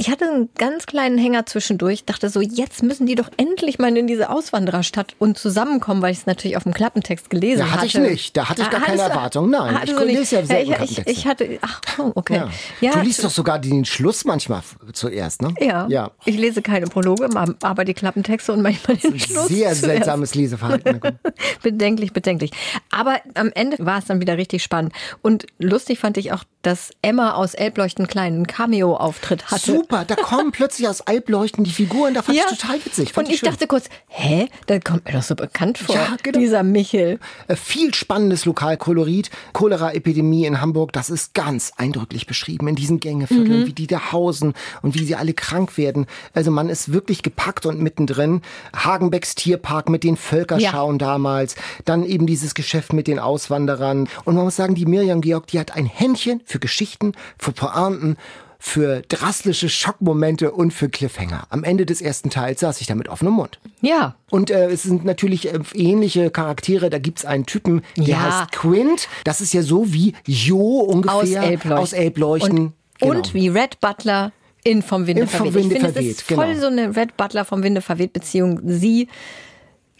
Ich hatte einen ganz kleinen Hänger zwischendurch, dachte so, jetzt müssen die doch endlich mal in diese Auswandererstadt und zusammenkommen, weil ich es natürlich auf dem Klappentext gelesen Ja, hatte ich nicht. Da hatte ich gar Ah, keine Erwartung. Nein, hattest ich lese nicht. ja selten ich, ich, Klappentexte. ich hatte, ach, oh, okay. Ja. Ja, du liest doch sogar den Schluss manchmal zuerst, ne? ja. Ja. Ich lese keine Prologe, aber die Klappentexte und manchmal den Schluss. Sehr zuerst. seltsames Leseverhalten. Bedenklich, bedenklich. Aber am Ende war es dann wieder richtig spannend. Und lustig fand ich auch, dass Emma aus Elbleuchten einen kleinen Cameo-Auftritt hatte. Super, da kommen plötzlich aus Albleuchten die Figuren, da fand ich total witzig. Fand und ich schön. dachte kurz, hä, da kommt mir doch so bekannt vor, Ja, genau. dieser Michel. Äh, Viel spannendes Lokalkolorit. Cholera-Epidemie in Hamburg, das ist ganz eindrücklich beschrieben in diesen Gängevierteln, wie die da hausen und wie sie alle krank werden. Also man ist wirklich gepackt und mittendrin. Hagenbecks Tierpark mit den Völkerschauen damals. Dann eben dieses Geschäft mit den Auswanderern. Und man muss sagen, die Miriam Georg, die hat ein Händchen für Geschichten, für Pointen für drastische Schockmomente und für Cliffhanger. Am Ende des ersten Teils saß ich da mit offenem Mund. Ja, Und äh, es sind natürlich äh, ähnliche Charaktere. Da gibt's einen Typen, der Ja. heißt Quint. Das ist ja so wie Jo ungefähr. aus Elbleuchten. Aus Elbleuchten. Und, Genau. und wie Red Butler in Vom Winde In Vom verweht. Winde ich finde, verweht, es ist voll genau. so eine Red Butler vom Winde verweht Beziehung. Sie,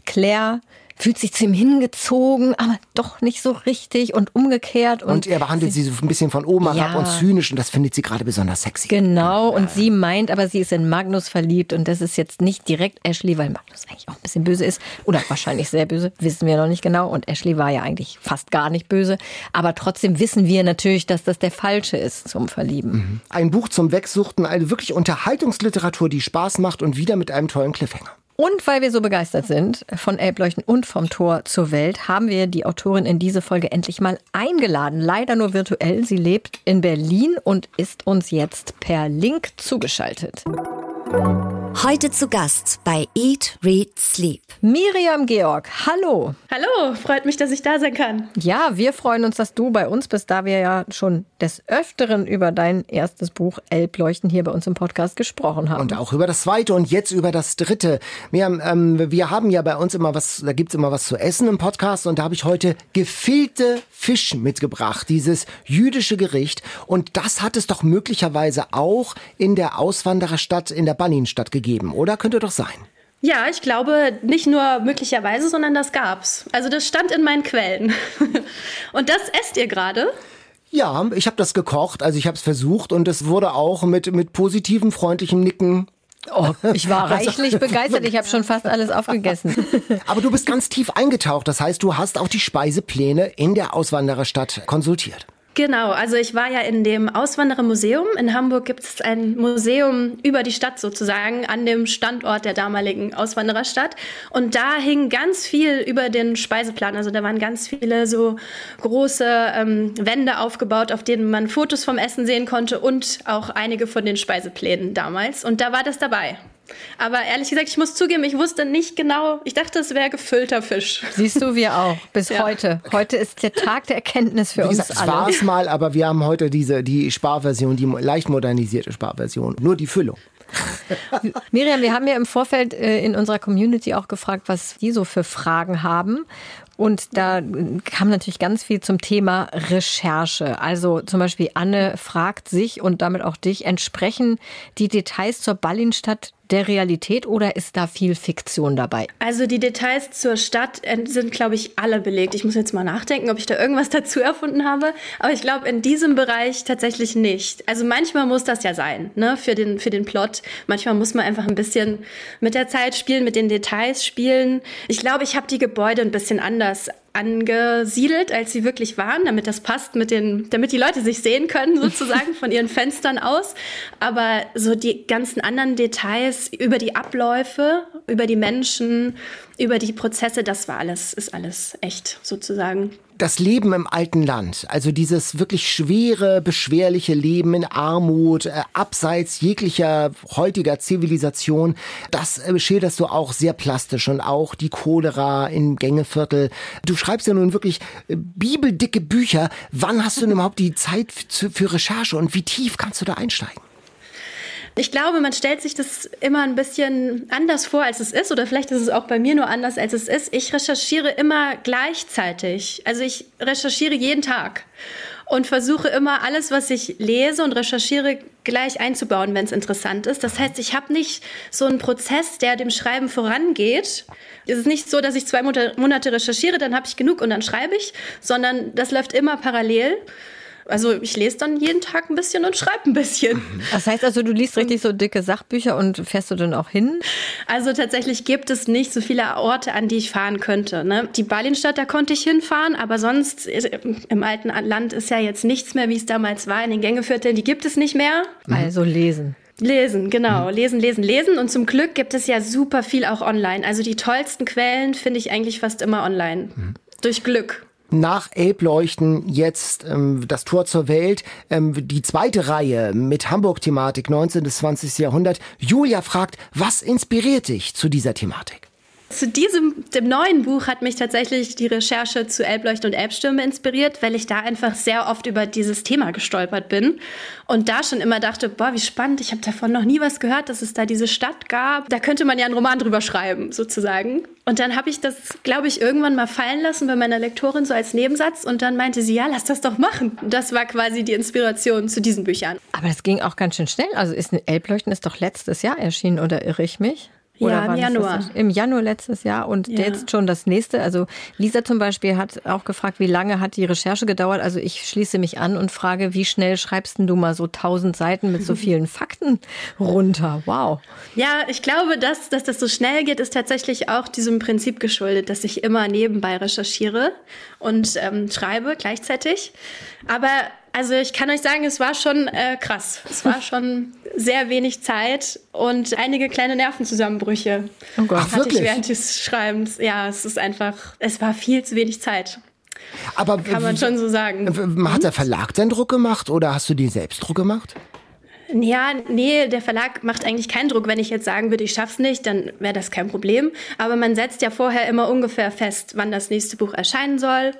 Claire, fühlt sich zu ihm hingezogen, aber doch nicht so richtig und umgekehrt. Und, Und er behandelt sie so ein bisschen von oben Ja. herab und zynisch und das findet sie gerade besonders sexy. Genau, und sie meint aber, sie ist in Magnus verliebt und das ist jetzt nicht direkt Ashley, weil Magnus eigentlich auch ein bisschen böse ist oder wahrscheinlich sehr böse, wissen wir noch nicht genau. Und Ashley war ja eigentlich fast gar nicht böse, aber trotzdem wissen wir natürlich, dass das der falsche ist zum Verlieben. Ein Buch zum Wegsuchten, eine wirklich Unterhaltungsliteratur, die Spaß macht und wieder mit einem tollen Cliffhanger. Und weil wir so begeistert sind von Elbleuchten und vom Tor zur Welt, haben wir die Autorin in diese Folge endlich mal eingeladen. Leider nur virtuell. Sie lebt in Berlin und ist uns jetzt per Link zugeschaltet. Heute zu Gast bei Eat, Read, Sleep. Miriam Georg, hallo. Hallo, freut mich, dass ich da sein kann. Ja, wir freuen uns, dass du bei uns bist, da wir ja schon des Öfteren über dein erstes Buch Elbleuchten hier bei uns im Podcast gesprochen haben. Und auch über das zweite und jetzt über das dritte. Wir, haben, ähm, wir haben ja bei uns immer was, da gibt's immer was zu essen im Podcast und da habe ich heute gefüllte Fisch mitgebracht, dieses jüdische Gericht. Und das hat es doch möglicherweise auch in der Auswandererstadt, in der Banninstadt gegeben, oder? Könnte doch sein. Ja, ich glaube nicht nur möglicherweise, sondern das gab's. Also das stand in meinen Quellen. Und das esst ihr gerade? Ja, ich habe das gekocht, also ich habe es versucht und es wurde auch mit, mit positivem, freundlichem Nicken Oh, ich war reichlich begeistert. Ich habe schon fast alles aufgegessen. Aber du bist ganz tief eingetaucht. Das heißt, du hast auch die Speisepläne in der Auswandererstadt konsultiert. Genau, also ich war ja in dem Auswanderermuseum. In Hamburg gibt es ein Museum über die Stadt sozusagen, an dem Standort der damaligen Auswandererstadt. Und da hing ganz viel über den Speiseplan. Also da waren ganz viele so große ähm, Wände aufgebaut, auf denen man Fotos vom Essen sehen konnte und auch einige von den Speiseplänen damals. Und da war das dabei. Aber ehrlich gesagt, ich muss zugeben, ich wusste nicht genau, ich dachte, es wäre gefüllter Fisch. Siehst du, wir auch. Bis Ja. heute. Heute ist der Tag der Erkenntnis für Wie uns gesagt, es alle. war es mal, aber wir haben heute diese, die Sparversion, die leicht modernisierte Sparversion. Nur die Füllung. Miriam, wir haben ja im Vorfeld äh, in unserer Community auch gefragt, was die so für Fragen haben. Und da äh, kam natürlich ganz viel zum Thema Recherche. Also zum Beispiel Anne fragt sich und damit auch dich, entsprechen die Details zur Ballinstadt der Realität oder ist da viel Fiktion dabei? Also die Details zur Stadt äh, sind, glaube ich, alle belegt. Ich muss jetzt mal nachdenken, ob ich da irgendwas dazu erfunden habe. Aber ich glaube, in diesem Bereich tatsächlich nicht. Also manchmal muss das ja sein, ne, für den, für den Plot. Manchmal muss man einfach ein bisschen mit der Zeit spielen, mit den Details spielen. Ich glaube, ich habe die Gebäude ein bisschen anders angesiedelt, als sie wirklich waren, damit das passt mit den, damit die Leute sich sehen können, sozusagen von ihren Fenstern aus. Aber so die ganzen anderen Details über die Abläufe, über die Menschen, über die Prozesse, das war alles, ist alles echt sozusagen. Das Leben im alten Land, also dieses wirklich schwere, beschwerliche Leben in Armut, äh, abseits jeglicher heutiger Zivilisation, das äh, schilderst du auch sehr plastisch und auch die Cholera im Gängeviertel. Du schreibst ja nun wirklich äh, bibeldicke Bücher. Wann hast du denn überhaupt die Zeit für Recherche und wie tief kannst du da einsteigen? Ich glaube, man stellt sich das immer ein bisschen anders vor, als es ist. Oder vielleicht ist es auch bei mir nur anders, als es ist. Ich recherchiere immer gleichzeitig. Also ich recherchiere jeden Tag. und versuche immer alles, was ich lese und recherchiere, gleich einzubauen, wenn es interessant ist. Das heißt, ich habe nicht so einen Prozess, der dem Schreiben vorangeht. Es ist nicht so, dass ich zwei Monate recherchiere, dann habe ich genug und dann schreibe ich, sondern das läuft immer parallel. Also ich lese dann jeden Tag ein bisschen und schreibe ein bisschen. Das heißt also, du liest richtig so dicke Sachbücher und fährst du dann auch hin? Also tatsächlich gibt es nicht so viele Orte, an die ich fahren könnte. Ne? Die Berlinstadt, da konnte ich hinfahren, aber sonst im alten Land ist ja jetzt nichts mehr, wie es damals war. In den Gängevierteln, die gibt es nicht mehr. Also lesen. Lesen, genau. Mhm. Lesen, lesen, lesen. Und zum Glück gibt es ja super viel auch online. Also die tollsten Quellen finde ich eigentlich fast immer online. Mhm. Durch Glück nach Elbleuchten jetzt ähm, das Tor zur Welt, ähm, die zweite Reihe mit Hamburg-Thematik 19. bis 20. Jahrhundert. Julia fragt, was inspiriert dich zu dieser Thematik? Zu diesem, dem neuen Buch hat mich tatsächlich die Recherche zu Elbleuchten und Elbstürme inspiriert, weil ich da einfach sehr oft über dieses Thema gestolpert bin und da schon immer dachte, boah, wie spannend, ich habe davon noch nie was gehört, dass es da diese Stadt gab. Da könnte man ja einen Roman drüber schreiben, sozusagen. Und dann habe ich das, glaube ich, irgendwann mal fallen lassen bei meiner Lektorin so als Nebensatz und dann meinte sie, ja, lass das doch machen. Das war quasi die Inspiration zu diesen Büchern. Aber das ging auch ganz schön schnell. Also ist Elbleuchten ist doch letztes Jahr erschienen, oder irre ich mich? Oder ja, im Januar. Im Januar letztes Jahr und ja. jetzt schon das nächste. Also Lisa zum Beispiel hat auch gefragt, wie lange hat die Recherche gedauert. Also ich schließe mich an und frage, wie schnell schreibst du mal so tausend Seiten mit so vielen Fakten runter? Wow. Ja, ich glaube, dass, dass das so schnell geht, ist tatsächlich auch diesem Prinzip geschuldet, dass ich immer nebenbei recherchiere und ähm, schreibe gleichzeitig. Aber also ich kann euch sagen, es war schon äh, krass. Es war schon sehr wenig Zeit und einige kleine Nervenzusammenbrüche oh Gott. hatte wirklich? ich während des Schreibens. Ja, es ist einfach, es war viel zu wenig Zeit. Aber kann man schon so sagen. Hat der Verlag den Druck gemacht oder hast du den Selbstdruck gemacht? Ja, nee, der Verlag macht eigentlich keinen Druck. Wenn ich jetzt sagen würde, ich schaff's nicht, dann wäre das kein Problem. Aber man setzt ja vorher immer ungefähr fest, wann das nächste Buch erscheinen soll.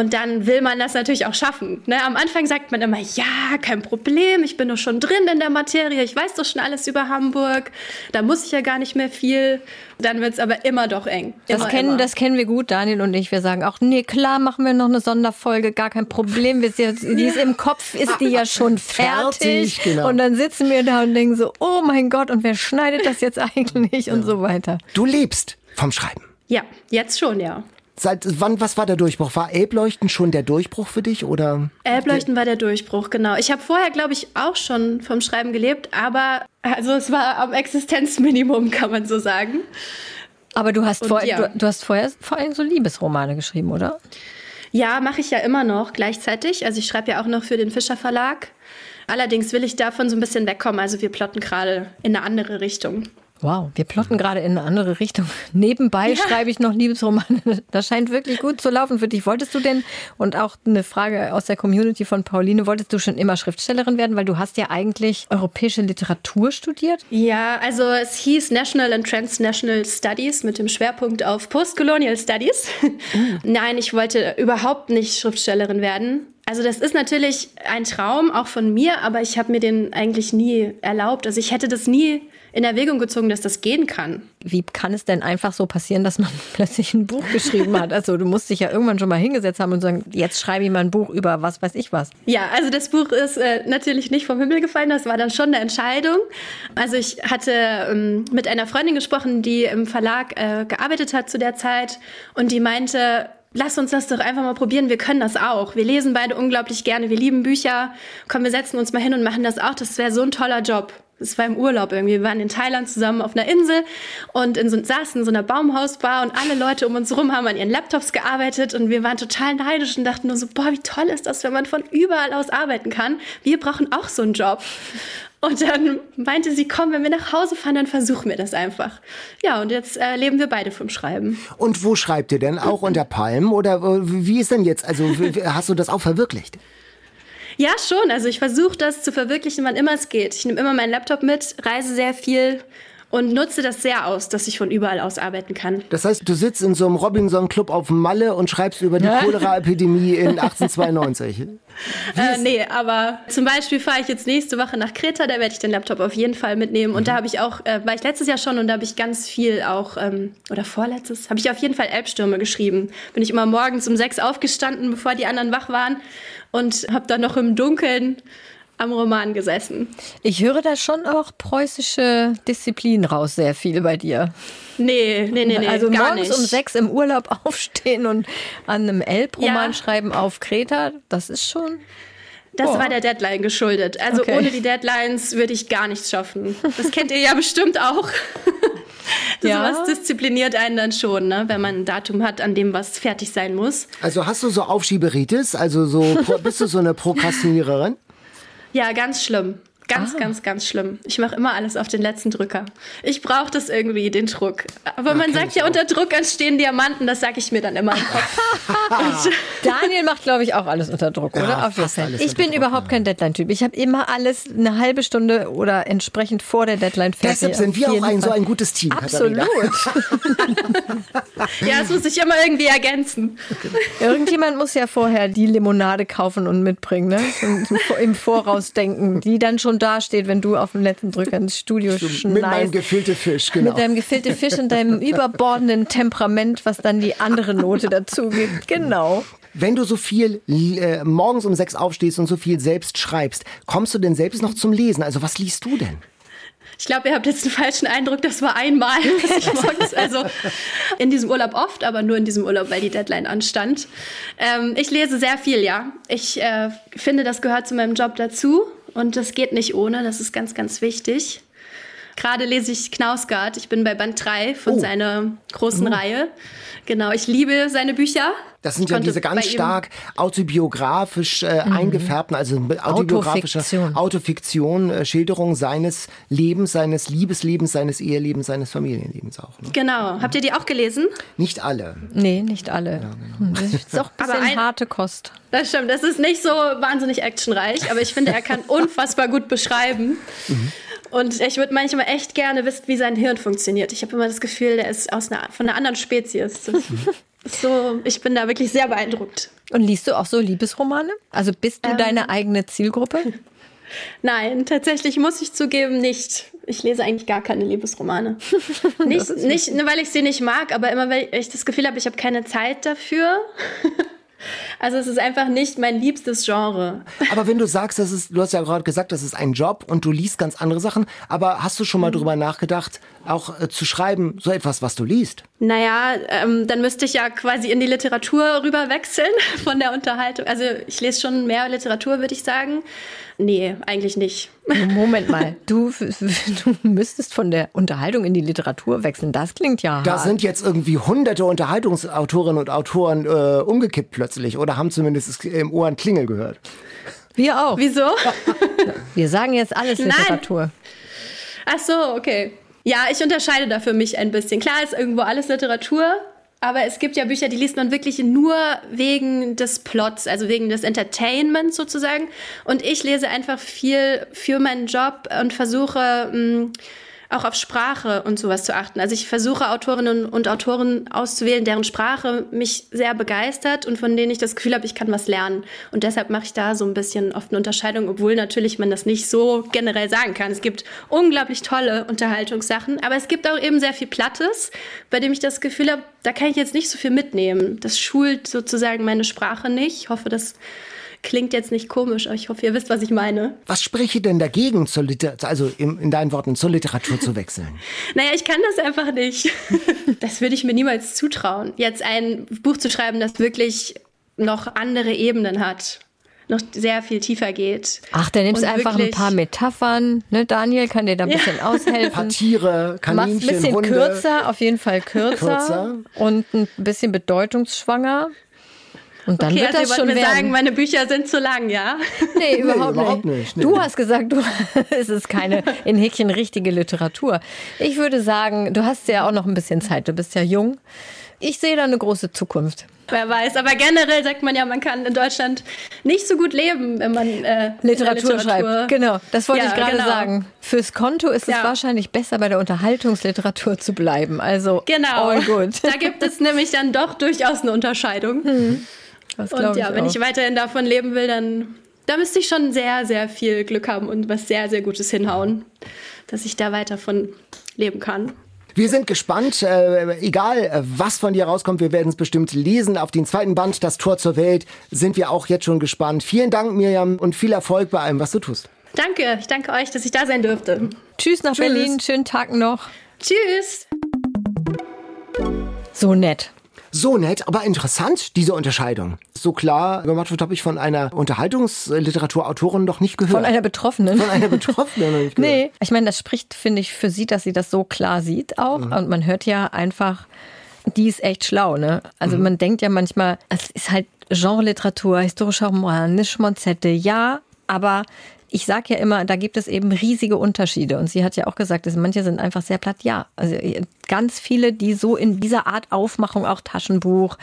Und dann will man das natürlich auch schaffen. Ne? Am Anfang sagt man immer, ja, kein Problem, ich bin doch schon drin in der Materie, ich weiß doch schon alles über Hamburg, da muss ich ja gar nicht mehr viel. Dann wird es aber immer doch eng. Das kennen, das kennen wir gut, Daniel und ich. Wir sagen auch, nee, klar, machen wir noch eine Sonderfolge, gar kein Problem. Wir, die ist im Kopf, ist die ja schon fertig. fertig genau. Und dann sitzen wir da und denken so, oh mein Gott, und wer schneidet das jetzt eigentlich ja. und so weiter. Du lebst vom Schreiben. Ja, jetzt schon, ja. Seit wann, was war der Durchbruch? War Elbleuchten schon der Durchbruch für dich oder? Elbleuchten war der Durchbruch, genau. Ich habe vorher, glaube ich, auch schon vom Schreiben gelebt, aber also es war am Existenzminimum, kann man so sagen. Aber du hast, vor, ja. du, du, hast vorher vor allem so Liebesromane geschrieben, oder? Ja, mache ich ja immer noch gleichzeitig. Also ich schreibe ja auch noch für den Fischer Verlag. Allerdings will ich davon so ein bisschen wegkommen. Also wir plotten gerade in eine andere Richtung. Wow, wir plotten gerade in eine andere Richtung. Nebenbei ja. schreibe ich noch Liebesromane. Das scheint wirklich gut zu laufen für dich. Wolltest du denn, und auch eine Frage aus der Community von Pauline, wolltest du schon immer Schriftstellerin werden? Weil du hast ja eigentlich europäische Literatur studiert. Ja, also es hieß National and Transnational Studies mit dem Schwerpunkt auf Postcolonial Studies. Mhm. Nein, ich wollte überhaupt nicht Schriftstellerin werden. Also das ist natürlich ein Traum auch von mir, aber ich habe mir den eigentlich nie erlaubt. Also ich hätte das nie in Erwägung gezogen, dass das gehen kann. Wie kann es denn einfach so passieren, dass man plötzlich ein Buch geschrieben hat? Also du musst dich ja irgendwann schon mal hingesetzt haben und sagen, jetzt schreibe ich mal ein Buch über was weiß ich was. Ja, also das Buch ist äh, natürlich nicht vom Himmel gefallen, das war dann schon eine Entscheidung. Also ich hatte ähm, mit einer Freundin gesprochen, die im Verlag äh, gearbeitet hat zu der Zeit und die meinte, lass uns das doch einfach mal probieren, wir können das auch. Wir lesen beide unglaublich gerne, wir lieben Bücher. Komm, wir setzen uns mal hin und machen das auch. Das wäre so ein toller Job es war im Urlaub irgendwie. Wir waren in Thailand zusammen auf einer Insel und in so, saßen in so einer Baumhausbar und alle Leute um uns herum haben an ihren Laptops gearbeitet und wir waren total neidisch und dachten nur so, boah, wie toll ist das, wenn man von überall aus arbeiten kann. Wir brauchen auch so einen Job. Und dann meinte sie, komm, wenn wir nach Hause fahren, dann versuchen wir das einfach. Ja, und jetzt äh, leben wir beide vom Schreiben. Und wo schreibt ihr denn? Auch unter Palmen? Oder äh, wie ist denn jetzt? Also hast du das auch verwirklicht? Ja, schon. Also ich versuche das zu verwirklichen, wann immer es geht. Ich nehme immer meinen Laptop mit, reise sehr viel und nutze das sehr aus, dass ich von überall aus arbeiten kann. Das heißt, du sitzt in so einem Robinson-Club auf Malle und schreibst über die Cholera-Epidemie in 1892. Äh, nee, aber zum Beispiel fahre ich jetzt nächste Woche nach Kreta, da werde ich den Laptop auf jeden Fall mitnehmen. Und da habe ich auch, äh, war ich letztes Jahr schon und da habe ich ganz viel auch, ähm, oder vorletztes, habe ich auf jeden Fall Elbstürme geschrieben. Bin ich immer morgens um sechs aufgestanden, bevor die anderen wach waren und habe dann noch im Dunkeln am Roman gesessen. Ich höre da schon auch preußische Disziplin raus, sehr viel bei dir. Nee, nee, nee, nee also gar morgens nicht. um sechs im Urlaub aufstehen und an einem Elbroman Ja. schreiben auf Kreta, das ist schon. Das Oh. war der Deadline geschuldet. Also Okay. ohne die Deadlines würde ich gar nichts schaffen. Das kennt ihr ja bestimmt auch. Das Ja. was diszipliniert einen dann schon, ne? wenn man ein Datum hat, an dem was fertig sein muss. Also hast du so Aufschieberitis? Also so bist du so eine Prokrastiniererin? Ja, ganz schlimm. Ganz, ganz, ganz schlimm. Ich mache immer alles auf den letzten Drücker. Ich brauche das irgendwie, den Druck. Aber man kenn sagt ja, auch. unter Druck entstehen Diamanten. Das sage ich mir dann immer im Kopf. Und, Daniel macht, glaube ich, auch alles unter Druck, Ja, oder? Auf jeden Fall. Ich bin Druck, überhaupt kein Deadline-Typ. Ich habe immer alles eine halbe Stunde oder entsprechend vor der Deadline fertig. Deshalb sind wir auch ein, so ein gutes Team. Absolut. Ja, es muss sich immer irgendwie ergänzen. Irgendjemand muss ja vorher die Limonade kaufen und mitbringen, ne? Und im Voraus denken, die dann schon dasteht, wenn du auf dem letzten Drücker ins Studio Mit meinem schneist. gefüllte Fisch, genau. Mit deinem gefüllte Fisch und deinem überbordenden Temperament, was dann die andere Note dazu gibt. Genau. Wenn du so viel äh, morgens um sechs aufstehst und so viel selbst schreibst, kommst du denn selbst noch zum Lesen? Also was liest du denn? Ich glaube, ihr habt jetzt einen falschen Eindruck. Das war einmal, dass ich morgens, also in diesem Urlaub oft, aber nur in diesem Urlaub, weil die Deadline anstand. Ähm, ich lese sehr viel, ja. Ich äh, finde, das gehört zu meinem Job dazu und das geht nicht ohne. Das ist ganz, ganz wichtig. Gerade lese ich Knausgard. Ich bin bei Band 3 von Oh. seiner großen Reihe. Genau, ich liebe seine Bücher. Das sind Ich ja diese ganz stark autobiografisch äh, eingefärbten, also autobiografische Autofiktion. Autofiktion, äh, Schilderung seines Lebens, seines Liebeslebens, seines Ehelebens, seines Familienlebens auch. Ne? Genau. Habt ihr die auch gelesen? Nicht alle. Nee, nicht alle. Hm, Das ist auch ein bisschen ein- harte Kost. Das stimmt. Das ist nicht so wahnsinnig actionreich, aber ich finde, er kann unfassbar gut beschreiben. Und ich würde manchmal echt gerne wissen, wie sein Hirn funktioniert. Ich habe immer das Gefühl, der ist aus einer, von einer anderen Spezies. Ist so, ich bin da wirklich sehr beeindruckt. Und liest du auch so Liebesromane? Also bist Ähm. du deine eigene Zielgruppe? Nein, tatsächlich muss ich zugeben, nicht. Ich lese eigentlich gar keine Liebesromane. Nicht, nicht nur, weil ich sie nicht mag, aber immer, weil ich das Gefühl habe, ich habe keine Zeit dafür. Also es ist einfach nicht mein liebstes Genre. Aber wenn du sagst, das ist, du hast ja gerade gesagt, das ist ein Job und du liest ganz andere Sachen, aber hast du schon mal drüber nachgedacht, auch äh, zu schreiben, so etwas, was du liest? Naja, ähm, dann müsste ich ja quasi in die Literatur rüber wechseln von der Unterhaltung. Also ich lese schon mehr Literatur, würde ich sagen. Nee, eigentlich nicht. Moment mal, du, du müsstest von der Unterhaltung in die Literatur wechseln. Das klingt ja Da hart. sind jetzt irgendwie hunderte Unterhaltungsautorinnen und Autoren äh, umgekippt plötzlich oder haben zumindest es im Ohr ein Klingel gehört. Wir auch. Wieso? Wir sagen jetzt alles Nein. Literatur. Ach so, okay. Ja, ich unterscheide da für mich ein bisschen. Klar ist irgendwo alles Literatur, aber es gibt ja Bücher, die liest man wirklich nur wegen des Plots, also wegen des Entertainments sozusagen. Und ich lese einfach viel für meinen Job und versuche mh, auch auf Sprache und sowas zu achten. Also ich versuche Autorinnen und Autoren auszuwählen, deren Sprache mich sehr begeistert und von denen ich das Gefühl habe, ich kann was lernen. Und deshalb mache ich da so ein bisschen oft eine Unterscheidung, obwohl natürlich man das nicht so generell sagen kann. Es gibt unglaublich tolle Unterhaltungssachen, aber es gibt auch eben sehr viel Plattes, bei dem ich das Gefühl habe, da kann ich jetzt nicht so viel mitnehmen. Das schult sozusagen meine Sprache nicht. Ich hoffe, das klingt jetzt nicht komisch, aber ich hoffe, ihr wisst, was ich meine. Was spreche denn dagegen, zur Liter also in, in deinen Worten, zur Literatur zu wechseln? Naja, ich kann das einfach nicht. Das würde ich mir niemals zutrauen. Jetzt ein Buch zu schreiben, das wirklich noch andere Ebenen hat, noch sehr viel tiefer geht. Ach, dann nimmst einfach ein paar Metaphern. Ne, Daniel kann dir da ein bisschen Ein paar aushelfen. Tiere, Mach's ein Kaninchen, bisschen Hunde. kürzer, auf jeden Fall kürzer, Kürzer. und ein bisschen bedeutungsschwanger. Und dann Okay, wird also das schon mir werden. sagen, meine Bücher sind zu lang, ja? Nee, überhaupt, überhaupt nicht. nicht, nee. Du hast gesagt, du, es ist keine in Häkchen richtige Literatur. Ich würde sagen, du hast ja auch noch ein bisschen Zeit. Du bist ja jung. Ich sehe da eine große Zukunft. Wer weiß. Aber generell sagt man ja, man kann in Deutschland nicht so gut leben, wenn man äh, Literatur, Literatur, schreibt. Genau, das wollte ja, ich gerade genau. sagen. Fürs Konto ist ja. es wahrscheinlich besser, bei der Unterhaltungsliteratur zu bleiben. Also genau. all good. Da gibt es nämlich dann doch durchaus eine Unterscheidung. Hm. Und ja, wenn auch. ich weiterhin davon leben will, dann da müsste ich schon sehr, sehr viel Glück haben und was sehr, sehr Gutes hinhauen, dass ich da weiter von leben kann. Wir sind gespannt, äh, egal äh, was von dir rauskommt, wir werden es bestimmt lesen. Auf den zweiten Band, das Tor zur Welt, sind wir auch jetzt schon gespannt. Vielen Dank, Miriam, und viel Erfolg bei allem, was du tust. Danke, ich danke euch, dass ich da sein durfte. Tschüss nach Tschüss. Berlin, schönen Tag noch. Tschüss. So nett. So nett, aber interessant, diese Unterscheidung. So klar gemacht wird, habe ich von einer Unterhaltungsliteraturautorin noch nicht gehört. Von einer Betroffenen. Von einer Betroffenen noch nicht gehört. Nee, ich meine, das spricht, finde ich, für sie, dass sie das so klar sieht auch. Mhm. Und man hört ja einfach, die ist echt schlau, ne? Also mhm. man denkt ja manchmal, es ist halt Genreliteratur, historischer Roman, Nischmonzette, ja, aber ich sage ja immer, da gibt es eben riesige Unterschiede. Und sie hat ja auch gesagt, dass manche sind einfach sehr platt. Ja, also ganz viele, die so in dieser Art Aufmachung, auch Taschenbuch,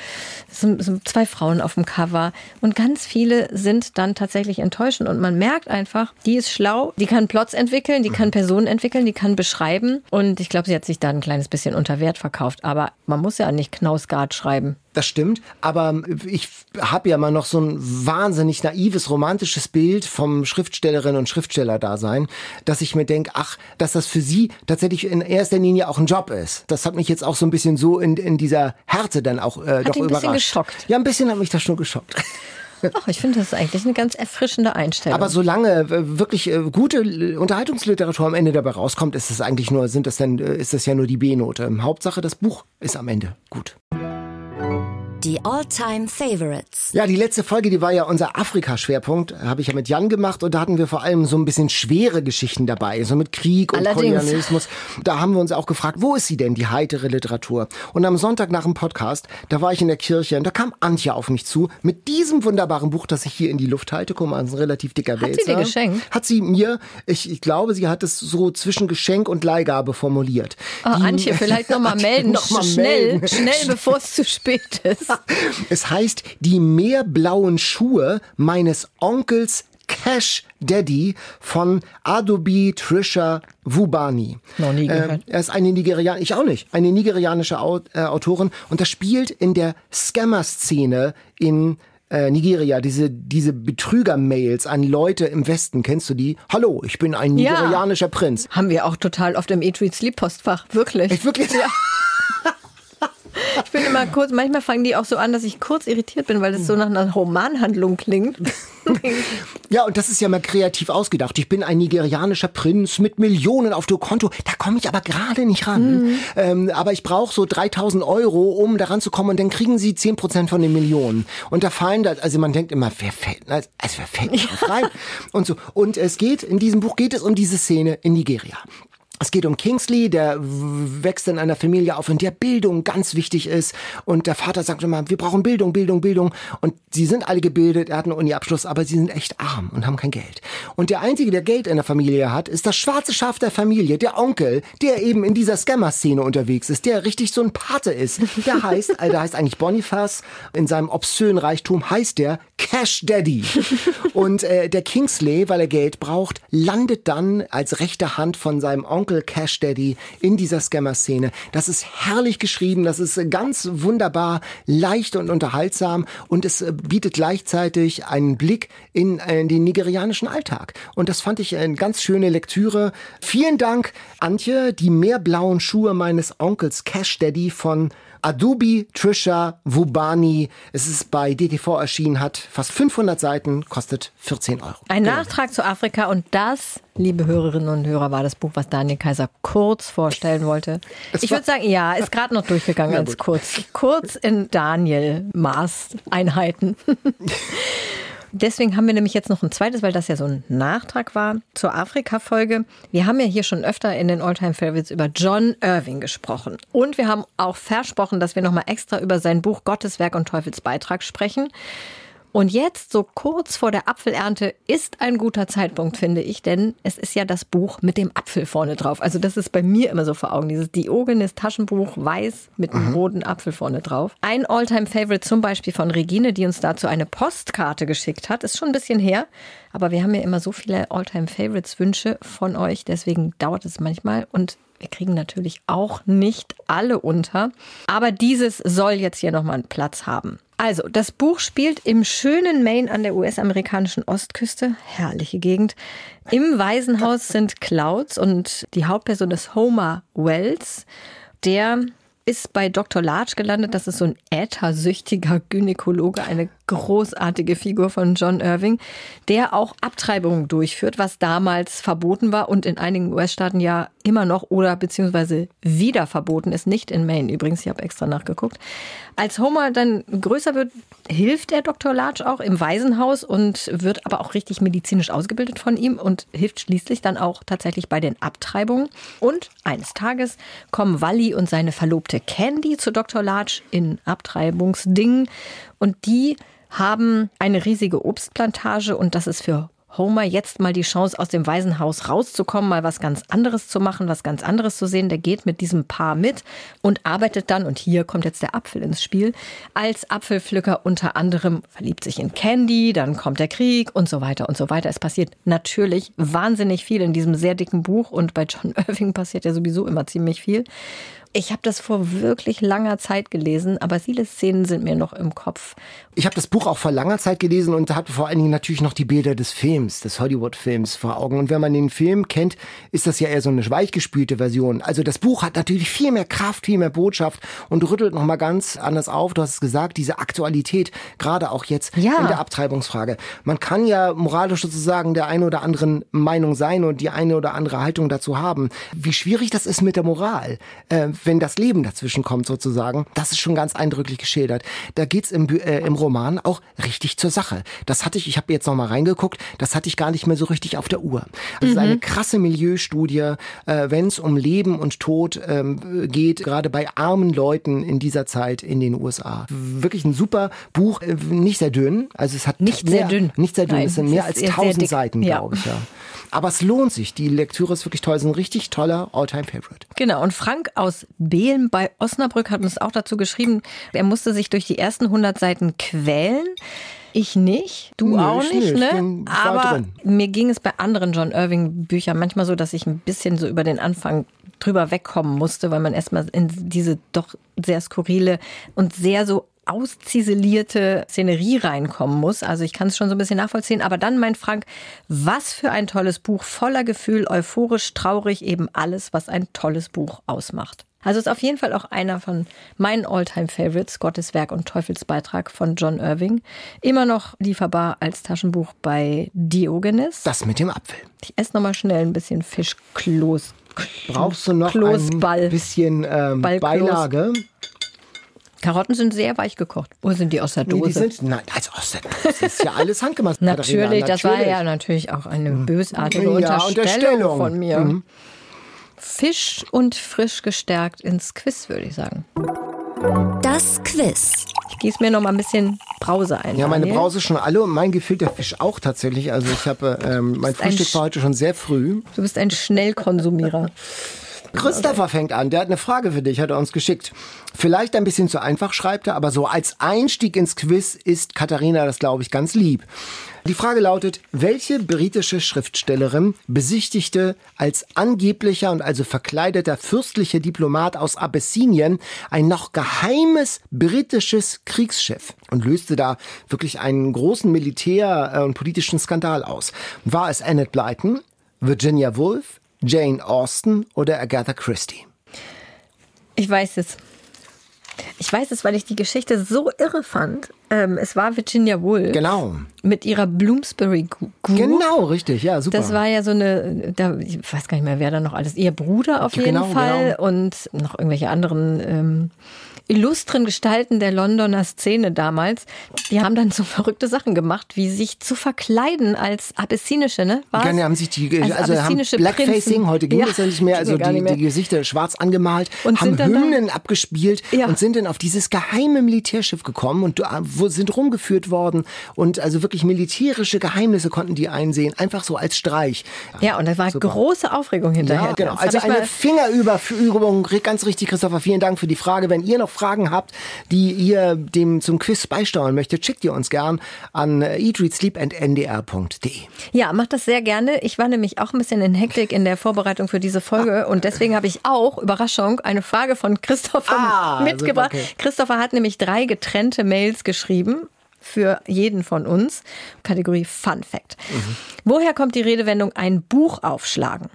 sind, sind zwei Frauen auf dem Cover. Und ganz viele sind dann tatsächlich enttäuschend. Und man merkt einfach, die ist schlau, die kann Plots entwickeln, die kann Personen entwickeln, die kann beschreiben. Und ich glaube, sie hat sich da ein kleines bisschen unter Wert verkauft. Aber man muss ja nicht Knausgard schreiben. Das stimmt, aber ich habe ja mal noch so ein wahnsinnig naives, romantisches Bild vom Schriftstellerin und Schriftsteller-Dasein, dass ich mir denke, ach, dass das für sie tatsächlich in erster Linie auch ein Job ist. Das hat mich jetzt auch so ein bisschen so in, in dieser Härte dann auch äh, hat doch ein überrascht. Bisschen geschockt. Ja, ein bisschen hat mich das schon geschockt. Ach, ich finde das ist eigentlich eine ganz erfrischende Einstellung. Aber solange wirklich äh, gute Unterhaltungsliteratur am Ende dabei rauskommt, ist es eigentlich nur, sind das denn, äh, ist das ja nur die B-Note. Hauptsache, das Buch ist am Ende gut. Die All-Time Favorites. Ja, die letzte Folge, die war ja unser Afrika-Schwerpunkt, habe ich ja mit Jan gemacht und da hatten wir vor allem so ein bisschen schwere Geschichten dabei, so mit Krieg und Allerdings. Kolonialismus. Da haben wir uns auch gefragt, wo ist sie denn, die heitere Literatur? Und am Sonntag nach dem Podcast, da war ich in der Kirche und da kam Antje auf mich zu mit diesem wunderbaren Buch, das ich hier in die Luft halte. Guck mal, ein relativ dicker Hat Wälzer. sie dir geschenkt? Hat sie mir, ich, ich glaube, sie hat es so zwischen Geschenk und Leihgabe formuliert. Oh, Die- Antje, vielleicht nochmal melden. Noch mal schnell, melden. schnell, bevor es zu spät ist. Es heißt die meerblauen Schuhe meines Onkels Cash Daddy von Adobe Trisha Wubani. Noch nie gehört. Ähm, er ist eine Nigerianische, ich auch nicht, eine nigerianische äh, Autorin und das spielt in der Scammer-Szene in äh, Nigeria, diese, diese Betrüger-Mails an Leute im Westen, kennst du die? Hallo, ich bin ein Ja. nigerianischer Prinz. Haben wir auch total oft im Eat, Read, Sleep Postfach. Wirklich. Ich wirklich, ja. Ich bin immer kurz, manchmal fangen die auch so an, dass ich kurz irritiert bin, weil das so nach einer Romanhandlung klingt. Ja, und das ist ja mal kreativ ausgedacht. Ich bin ein nigerianischer Prinz mit Millionen auf dem Konto. Da komme ich aber gerade nicht ran. Ähm, aber ich brauche so 3000 Euro, um daran zu kommen. Und dann kriegen sie 10% von den Millionen. Und da fallen da, also man denkt immer, wer fällt, also wer fällt drauf rein? Und so. Und es geht, in diesem Buch geht es um diese Szene in Nigeria. Es geht um Kingsley, der wächst in einer Familie auf, in der Bildung ganz wichtig ist. Und der Vater sagt immer, wir brauchen Bildung, Bildung, Bildung. Und sie sind alle gebildet, er hat einen Uni-Abschluss, aber sie sind echt arm und haben kein Geld. Und der Einzige, der Geld in der Familie hat, ist das schwarze Schaf der Familie, der Onkel, der eben in dieser Scammer-Szene unterwegs ist, der richtig so ein Pate ist. Der heißt, äh, der heißt eigentlich Boniface. In seinem obszönen Reichtum heißt der Cash Daddy. Und äh, der Kingsley, weil er Geld braucht, landet dann als rechte Hand von seinem Onkel Cash Daddy in dieser Scammer-Szene. Das ist herrlich geschrieben, das ist ganz wunderbar, leicht und unterhaltsam und es äh, bietet gleichzeitig einen Blick in äh, den nigerianischen Alltag. Und das fand ich eine ganz schöne Lektüre. Vielen Dank, Antje, die meerblauen Schuhe meines Onkels Cash Daddy von Adobe Trisha Wubani. Es ist bei DTV erschienen, hat fast 500 Seiten, kostet 14 Euro. Ein Nachtrag zu Afrika und das, liebe Hörerinnen und Hörer, war das Buch, was Daniel Kaiser kurz vorstellen wollte. Es ich würde sagen, ja, ist gerade noch durchgegangen gut. kurz. Kurz in Daniel Maßeinheiten. Deswegen haben wir nämlich jetzt noch ein zweites, weil das ja so ein Nachtrag war zur Afrika-Folge. Wir haben ja hier schon öfter in den Alltime Favorites über John Irving gesprochen. Und wir haben auch versprochen, dass wir nochmal extra über sein Buch Gottes Werk und Teufels Beitrag sprechen. Und jetzt, so kurz vor der Apfelernte, ist ein guter Zeitpunkt, finde ich, denn es ist ja das Buch mit dem Apfel vorne drauf. Also das ist bei mir immer so vor Augen, dieses Diogenes Taschenbuch, weiß mit einem roten Apfel vorne drauf. Ein Alltime-Favorite zum Beispiel von Regine, die uns dazu eine Postkarte geschickt hat, ist schon ein bisschen her, aber wir haben ja immer so viele Alltime-Favorites-Wünsche von euch, deswegen dauert es manchmal und wir kriegen natürlich auch nicht alle unter, aber dieses soll jetzt hier nochmal einen Platz haben. Also, das Buch spielt im schönen Maine an der US-amerikanischen Ostküste. Herrliche Gegend. Im Waisenhaus sind Clouds und die Hauptperson ist Homer Wells. Der ist bei Dr. Large gelandet. Das ist so ein äthersüchtiger Gynäkologe, eine großartige Figur von John Irving, der auch Abtreibungen durchführt, was damals verboten war und in einigen US-Staaten ja immer noch oder beziehungsweise wieder verboten ist. Nicht in Maine übrigens, ich habe extra nachgeguckt. Als Homer dann größer wird, hilft der Dr. Large auch im Waisenhaus und wird aber auch richtig medizinisch ausgebildet von ihm und hilft schließlich dann auch tatsächlich bei den Abtreibungen. Und eines Tages kommen Wally und seine Verlobte Candy zu Dr. Large in Abtreibungsdingen und die haben eine riesige Obstplantage und das ist für Homer jetzt mal die Chance, aus dem Waisenhaus rauszukommen, mal was ganz anderes zu machen, was ganz anderes zu sehen. Der geht mit diesem Paar mit und arbeitet dann, und hier kommt jetzt der Apfel ins Spiel, als Apfelpflücker unter anderem, verliebt sich in Candy, dann kommt der Krieg und so weiter und so weiter. Es passiert natürlich wahnsinnig viel in diesem sehr dicken Buch und bei John Irving passiert ja sowieso immer ziemlich viel. Ich habe das vor wirklich langer Zeit gelesen, aber viele Szenen sind mir noch im Kopf. Ich habe das Buch auch vor langer Zeit gelesen und hatte vor allen Dingen natürlich noch die Bilder des Films, des Hollywood-Films vor Augen. Und wenn man den Film kennt, ist das ja eher so eine weichgespülte Version. Also das Buch hat natürlich viel mehr Kraft, viel mehr Botschaft und rüttelt nochmal ganz anders auf. Du hast es gesagt, diese Aktualität, gerade auch jetzt Ja. in der Abtreibungsfrage. Man kann ja moralisch sozusagen der einen oder anderen Meinung sein und die eine oder andere Haltung dazu haben. Wie schwierig das ist mit der Moral, äh, wenn das Leben dazwischen kommt sozusagen, das ist schon ganz eindrücklich geschildert. Da geht's im, äh, im Roman auch richtig zur Sache. Das hatte ich, ich habe jetzt noch mal reingeguckt, das hatte ich gar nicht mehr so richtig auf der Uhr. Das ist eine krasse Milieustudie, äh, wenn es um Leben und Tod ähm, geht, gerade bei armen Leuten in dieser Zeit in den USA. Wirklich ein super Buch, äh, nicht sehr dünn, also es hat Nicht mehr, sehr dünn. Nicht sehr dünn, Nein, es sind mehr als eher sehr 1000 dick. Seiten, Ja. glaube ich, ja. Aber es lohnt sich. Die Lektüre ist wirklich toll. Es ist ein richtig toller All-Time-Favorite. Genau, und Frank aus Behlm bei Osnabrück hat uns auch dazu geschrieben, er musste sich durch die ersten 100 Seiten quälen. Ich nicht, du Nö, auch ich nicht, nicht. ne? Aber drin. mir ging es bei anderen John Irving Büchern manchmal so, dass ich ein bisschen so über den Anfang drüber wegkommen musste, weil man erstmal in diese doch sehr skurrile und sehr so ausziselierte Szenerie reinkommen muss. Also ich kann es schon so ein bisschen nachvollziehen. Aber dann meint Frank, was für ein tolles Buch, voller Gefühl, euphorisch, traurig, eben alles, was ein tolles Buch ausmacht. Also ist auf jeden Fall auch einer von meinen All-Time-Favorites, Gottes Werk und Teufelsbeitrag von John Irving. Immer noch lieferbar als Taschenbuch bei Diogenes. Das mit dem Apfel. Ich esse noch mal schnell ein bisschen Fischkloß. Brauchst du noch Kloßball. ein bisschen ähm. Beilage? Karotten sind sehr weich gekocht. Oder sind die aus der Nee, Dose? die sind, nein, also aus der Dose. Das ist ja alles handgemacht. Natürlich, Katharina, das war natürlich. ja natürlich auch eine bösartige Ja, Unterstellung, Unterstellung. von mir. Mhm. Fisch und frisch gestärkt ins Quiz, würde ich sagen. Das Quiz. Ich gieße mir noch mal ein bisschen Brause ein. Ja, meine Daniel. Brause schon alle und mein gefüllter Fisch auch tatsächlich. Also ich habe ähm, mein Frühstück war heute schon sehr früh. Du bist ein Schnellkonsumierer. Christopher fängt an, der hat eine Frage für dich, hat er uns geschickt. Vielleicht ein bisschen zu einfach, schreibt er, aber so als Einstieg ins Quiz ist Katharina das, glaube ich, ganz lieb. Die Frage lautet, welche britische Schriftstellerin besichtigte als angeblicher und also verkleideter fürstlicher Diplomat aus Abessinien ein noch geheimes britisches Kriegsschiff und löste da wirklich einen großen Militär- äh, und politischen Skandal aus? War es Annette Blyton, Virginia Woolf, Jane Austen oder Agatha Christie? Ich weiß es. Ich weiß es, weil ich die Geschichte so irre fand. Ähm, es war Virginia Woolf Genau. mit ihrer Bloomsbury Group. Genau, richtig, ja, super. Das war ja so eine, da, ich weiß gar nicht mehr, wer da noch alles, ihr Bruder auf Ja, jeden genau, Fall genau. und noch irgendwelche anderen ähm, illustren Gestalten der Londoner Szene damals, die haben dann so verrückte Sachen gemacht, wie sich zu verkleiden als abessinische, ne? War's? Gerne haben sich die, Als also haben Blackfacing, Prinzen. heute ging Ja, es ja nicht mehr, also ja die, mehr. die Gesichter schwarz angemalt, Und haben sind dann da- Hymnen abgespielt Ja. und sind dann auf dieses geheime Militärschiff gekommen und wo sind rumgeführt worden und also wirklich militärische Geheimnisse konnten die einsehen, einfach so als Streich. Ja, und da war Super. große Aufregung hinterher. Ja, genau. Das Also eine Fingerüberführung, ganz richtig, Christopher. Vielen Dank für die Frage. Wenn ihr noch Fragen habt, die ihr dem zum Quiz beisteuern möchtet, schickt ihr uns gern an eatreadsleep.ndr.de. Ja, mach das sehr gerne. Ich war nämlich auch ein bisschen in Hektik in der Vorbereitung für diese Folge und deswegen habe ich auch, Überraschung, eine Frage von Christopher Ah, mitgebracht. okay. Christopher hat nämlich drei getrennte Mails geschrieben für jeden von uns. Kategorie Fun Fact. Woher kommt die Redewendung ein Buch aufschlagen?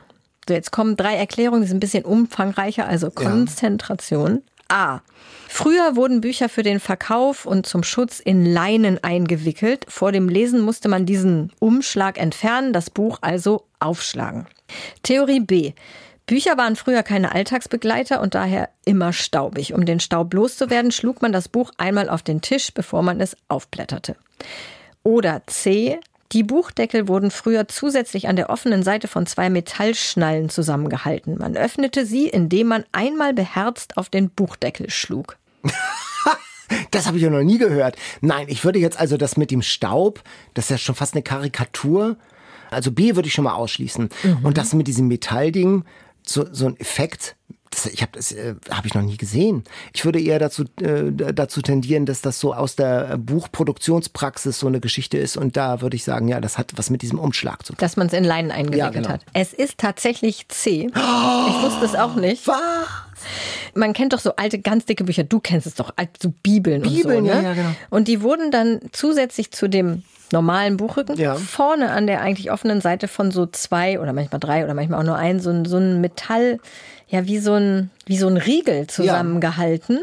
So, jetzt kommen drei Erklärungen, die sind ein bisschen umfangreicher, also Konzentration. A. Früher wurden Bücher für den Verkauf und zum Schutz in Leinen eingewickelt. Vor dem Lesen musste man diesen Umschlag entfernen, das Buch also aufschlagen. Theorie B. Bücher waren früher keine Alltagsbegleiter und daher immer staubig. Um den Staub loszuwerden, schlug man das Buch einmal auf den Tisch, bevor man es aufblätterte. Oder C. Die Buchdeckel wurden früher zusätzlich an der offenen Seite von zwei Metallschnallen zusammengehalten. Man öffnete sie, indem man einmal beherzt auf den Buchdeckel schlug. Das habe ich ja noch nie gehört. Nein, ich würde jetzt also das mit dem Staub, das ist ja schon fast eine Karikatur. Also B würde ich schon mal ausschließen. Und das mit diesem Metallding, so, so ein Effekt, das, ich habe das äh, habe ich noch nie gesehen. Ich würde eher dazu äh, dazu tendieren, dass das so aus der Buchproduktionspraxis so eine Geschichte ist und da würde ich sagen, ja, das hat was mit diesem Umschlag zu tun. Dass man es in Leinen eingewickelt Ja, genau. hat. Es ist tatsächlich C. Ich wusste es auch nicht. Was? Man kennt doch so alte, ganz dicke Bücher. Du kennst es doch, alt- so Bibeln, Bibeln, und so. ja, Ne? ja, genau. Und die wurden dann zusätzlich zu dem normalen Buchrücken Ja. vorne an der eigentlich offenen Seite von so zwei oder manchmal drei oder manchmal auch nur ein, so ein, so ein Metall, ja, wie so ein, wie so ein Riegel zusammengehalten.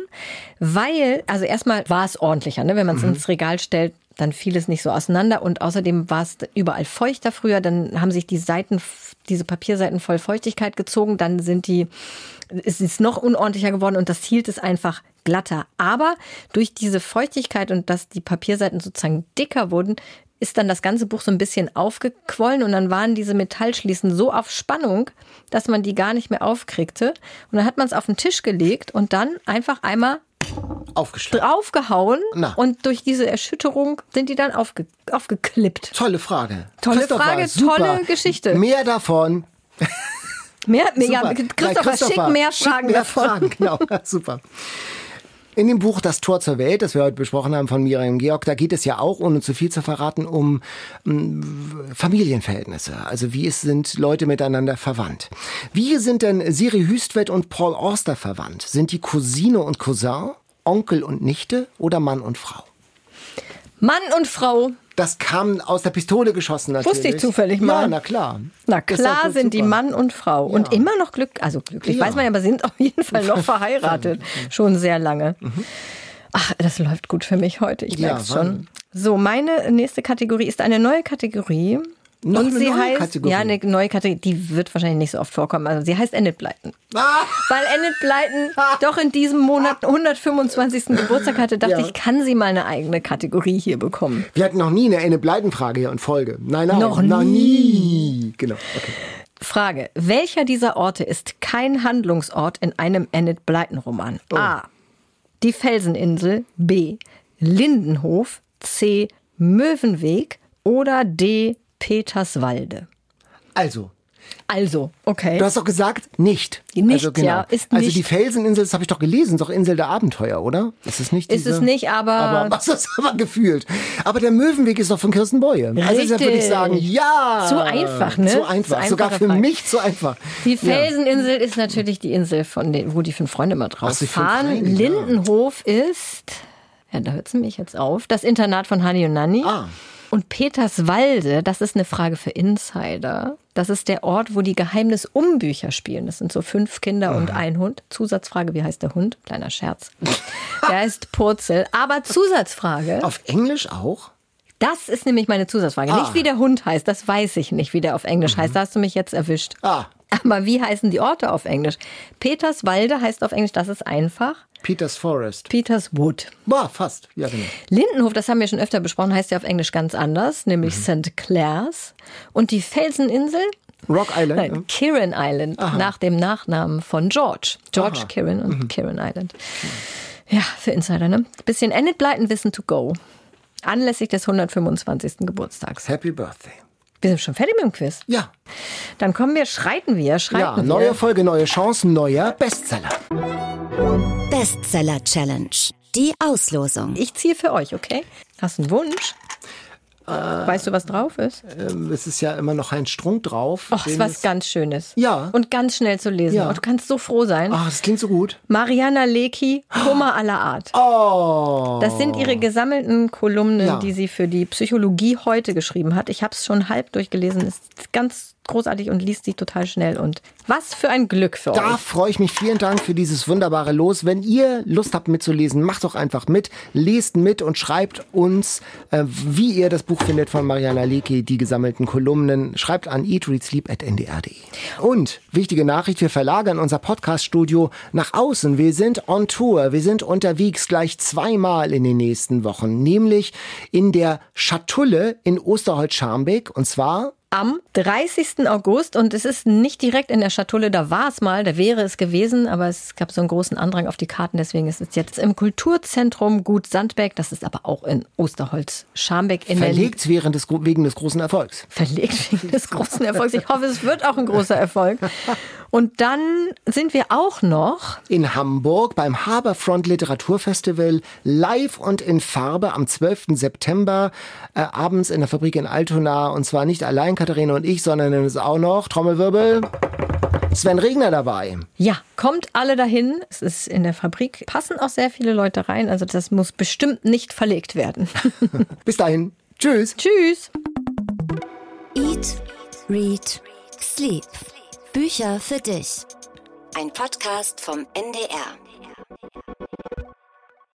Weil, also erstmal war es ordentlicher, ne? wenn man es Mhm. ins Regal stellt, dann fiel es nicht so auseinander und außerdem war es überall feuchter früher, dann haben sich die Seiten, diese Papierseiten voll Feuchtigkeit gezogen, dann sind die, es ist noch unordentlicher geworden und das hielt es einfach glatter. Aber durch diese Feuchtigkeit und dass die Papierseiten sozusagen dicker wurden, ist dann das ganze Buch so ein bisschen aufgequollen und dann waren diese Metallschließen so auf Spannung, dass man die gar nicht mehr aufkriegte. Und dann hat man es auf den Tisch gelegt und dann einfach einmal draufgehauen Na. und durch diese Erschütterung sind die dann aufge aufgeklippt. Tolle Frage. Tolle Christopher, Frage, super. tolle Geschichte. Mehr davon. Mehr, mehr ja. Christopher, Nein, schick mehr schick Fragen mehr davon. Fragen, genau, super. In dem Buch Das Tor zur Welt, das wir heute besprochen haben von Miriam Georg, da geht es ja auch, ohne zu viel zu verraten, um mm, Familienverhältnisse. Also wie es sind Leute miteinander verwandt. Wie sind denn Siri Hüstvedt und Paul Auster verwandt? Sind die Cousine und Cousin, Onkel und Nichte oder Mann und Frau? Mann und Frau. Das kam aus der Pistole geschossen natürlich. Wusste ich zufällig mal. Ja, na klar. Na klar sind die super. Mann und Frau. Und Ja. immer noch Glück, also glücklich, Ja. weiß man ja, aber sind auf jeden Fall noch verheiratet. Schon sehr lange. Ach, das läuft gut für mich heute, ich Mhm. Merke es schon. So, meine nächste Kategorie ist eine neue Kategorie. Noch und sie heißt, Kategorie? ja, eine neue Kategorie, die wird wahrscheinlich nicht so oft vorkommen. Also sie heißt Enid Blyton. Ah! Weil Enid Blyton doch in diesem Monat 125. Geburtstag hatte, dachte Ja. ich, kann sie mal eine eigene Kategorie hier bekommen. Wir hatten noch nie eine Enne Bleitenfrage hier in Folge. Nein, nein. Noch Noch nie. nie. Genau. Okay. Frage: Welcher dieser Orte ist kein Handlungsort in einem Enid Blyton Roman? Oh. A. Die Felseninsel. B. Lindenhof. C. Möwenweg. Oder D. Peterswalde. Also, Also, okay. du hast doch gesagt, nicht. Nicht, also, ja, ist Also nicht. die Felseninsel, das habe ich doch gelesen, ist doch Insel der Abenteuer, oder? Ist es nicht Ist diese? es nicht, aber- aber was ist aber gefühlt? Aber der Möwenweg ist doch von Kirsten Boye. Also deshalb würde ich sagen, ja. Zu einfach, ne? Zu einfach. Zu Sogar für Frage. mich zu einfach. Die Felseninsel ist natürlich die Insel, von den, wo die fünf Freunde immer drauf Ach, fahren. Freunde, ja. Lindenhof ist, ja, da hört sie mich jetzt auf, das Internat von Hani und Nanni. Ah. Und Peterswalde, das ist eine Frage für Insider. Das ist der Ort, wo die Geheimnis-Umbücher spielen. Das sind so fünf Kinder und ein Hund. Zusatzfrage, wie heißt der Hund? Kleiner Scherz. Der heißt Purzel. Aber Zusatzfrage, Auf Englisch auch? das ist nämlich meine Zusatzfrage. Ah. Nicht wie der Hund heißt, das weiß ich nicht, wie der auf Englisch heißt. Da hast du mich jetzt erwischt. Ah, Aber wie heißen die Orte auf Englisch? Peterswalde heißt auf Englisch, das ist einfach. Peters Forest. Peterswood. Boah, fast. Ja, genau. Lindenhof, das haben wir schon öfter besprochen, heißt ja auf Englisch ganz anders, nämlich St. Clair's. Und die Felseninsel? Rock Island. Nein, ja. Kirin Island, nach dem Nachnamen von George. George Aha. Kirin und Kirin Island. Ja, für Insider, ne? Bisschen Enid Blyton Wissen to go. Anlässlich des 125. Geburtstags. Happy Birthday. Wir sind schon fertig mit dem Quiz. Ja, Dann kommen wir, schreiten wir, schreiten ja, wir. neue Folge, neue Chancen, neuer Bestseller. Bestseller Challenge. Die Auslosung. Ich ziehe für euch, okay? Hast du einen Wunsch? Weißt du, was drauf ist? Ähm, Es ist ja immer noch ein Strunk drauf. Och, ist was ganz Schönes. Ja. Und ganz schnell zu lesen. Ja. Und du kannst so froh sein. Ach, das klingt so gut. Mariana Lecki, Kummer aller Art. Oh. Das sind ihre gesammelten Kolumnen, Ja. die sie für die Psychologie heute geschrieben hat. Ich habe es schon halb durchgelesen. Ist ganz großartig und liest sich total schnell. Und was für ein Glück für Da euch. freue ich mich. Vielen Dank für dieses wunderbare Los. Wenn ihr Lust habt mitzulesen, macht doch einfach mit. Lest mit und schreibt uns, äh, wie ihr das Buch findet von Mariana Lecki, die gesammelten Kolumnen. Schreibt an eatreadsleep.ndr.de. Und wichtige Nachricht, wir verlagern unser Podcast-Studio nach außen. Wir sind on Tour. Wir sind unterwegs gleich zweimal in den nächsten Wochen. Nämlich in der Schatulle in Osterholz-Scharmbeck. Und zwar Am 30. August und es ist nicht direkt in der Schatulle, da war es mal, da wäre es gewesen, aber es gab so einen großen Andrang auf die Karten, deswegen ist es jetzt im Kulturzentrum Gut Sandbeck, das ist aber auch in Osterholz, Scharmbeck in der verlegt während des, wegen des großen Erfolgs. verlegt wegen des großen Erfolgs. Ich hoffe, es wird auch ein großer Erfolg. Und dann sind wir auch noch in Hamburg beim Haberfront Literaturfestival live und in Farbe am 12. September äh, abends in der Fabrik in Altona. Und zwar nicht allein Katharina und ich, sondern es ist auch noch, Trommelwirbel, Sven Regner dabei. Ja, kommt alle dahin. Es ist in der Fabrik. Passen auch sehr viele Leute rein. Also das muss bestimmt nicht verlegt werden. Bis dahin. Tschüss. Tschüss. Eat, Read, Sleep. Bücher für dich. Ein Podcast vom NDR.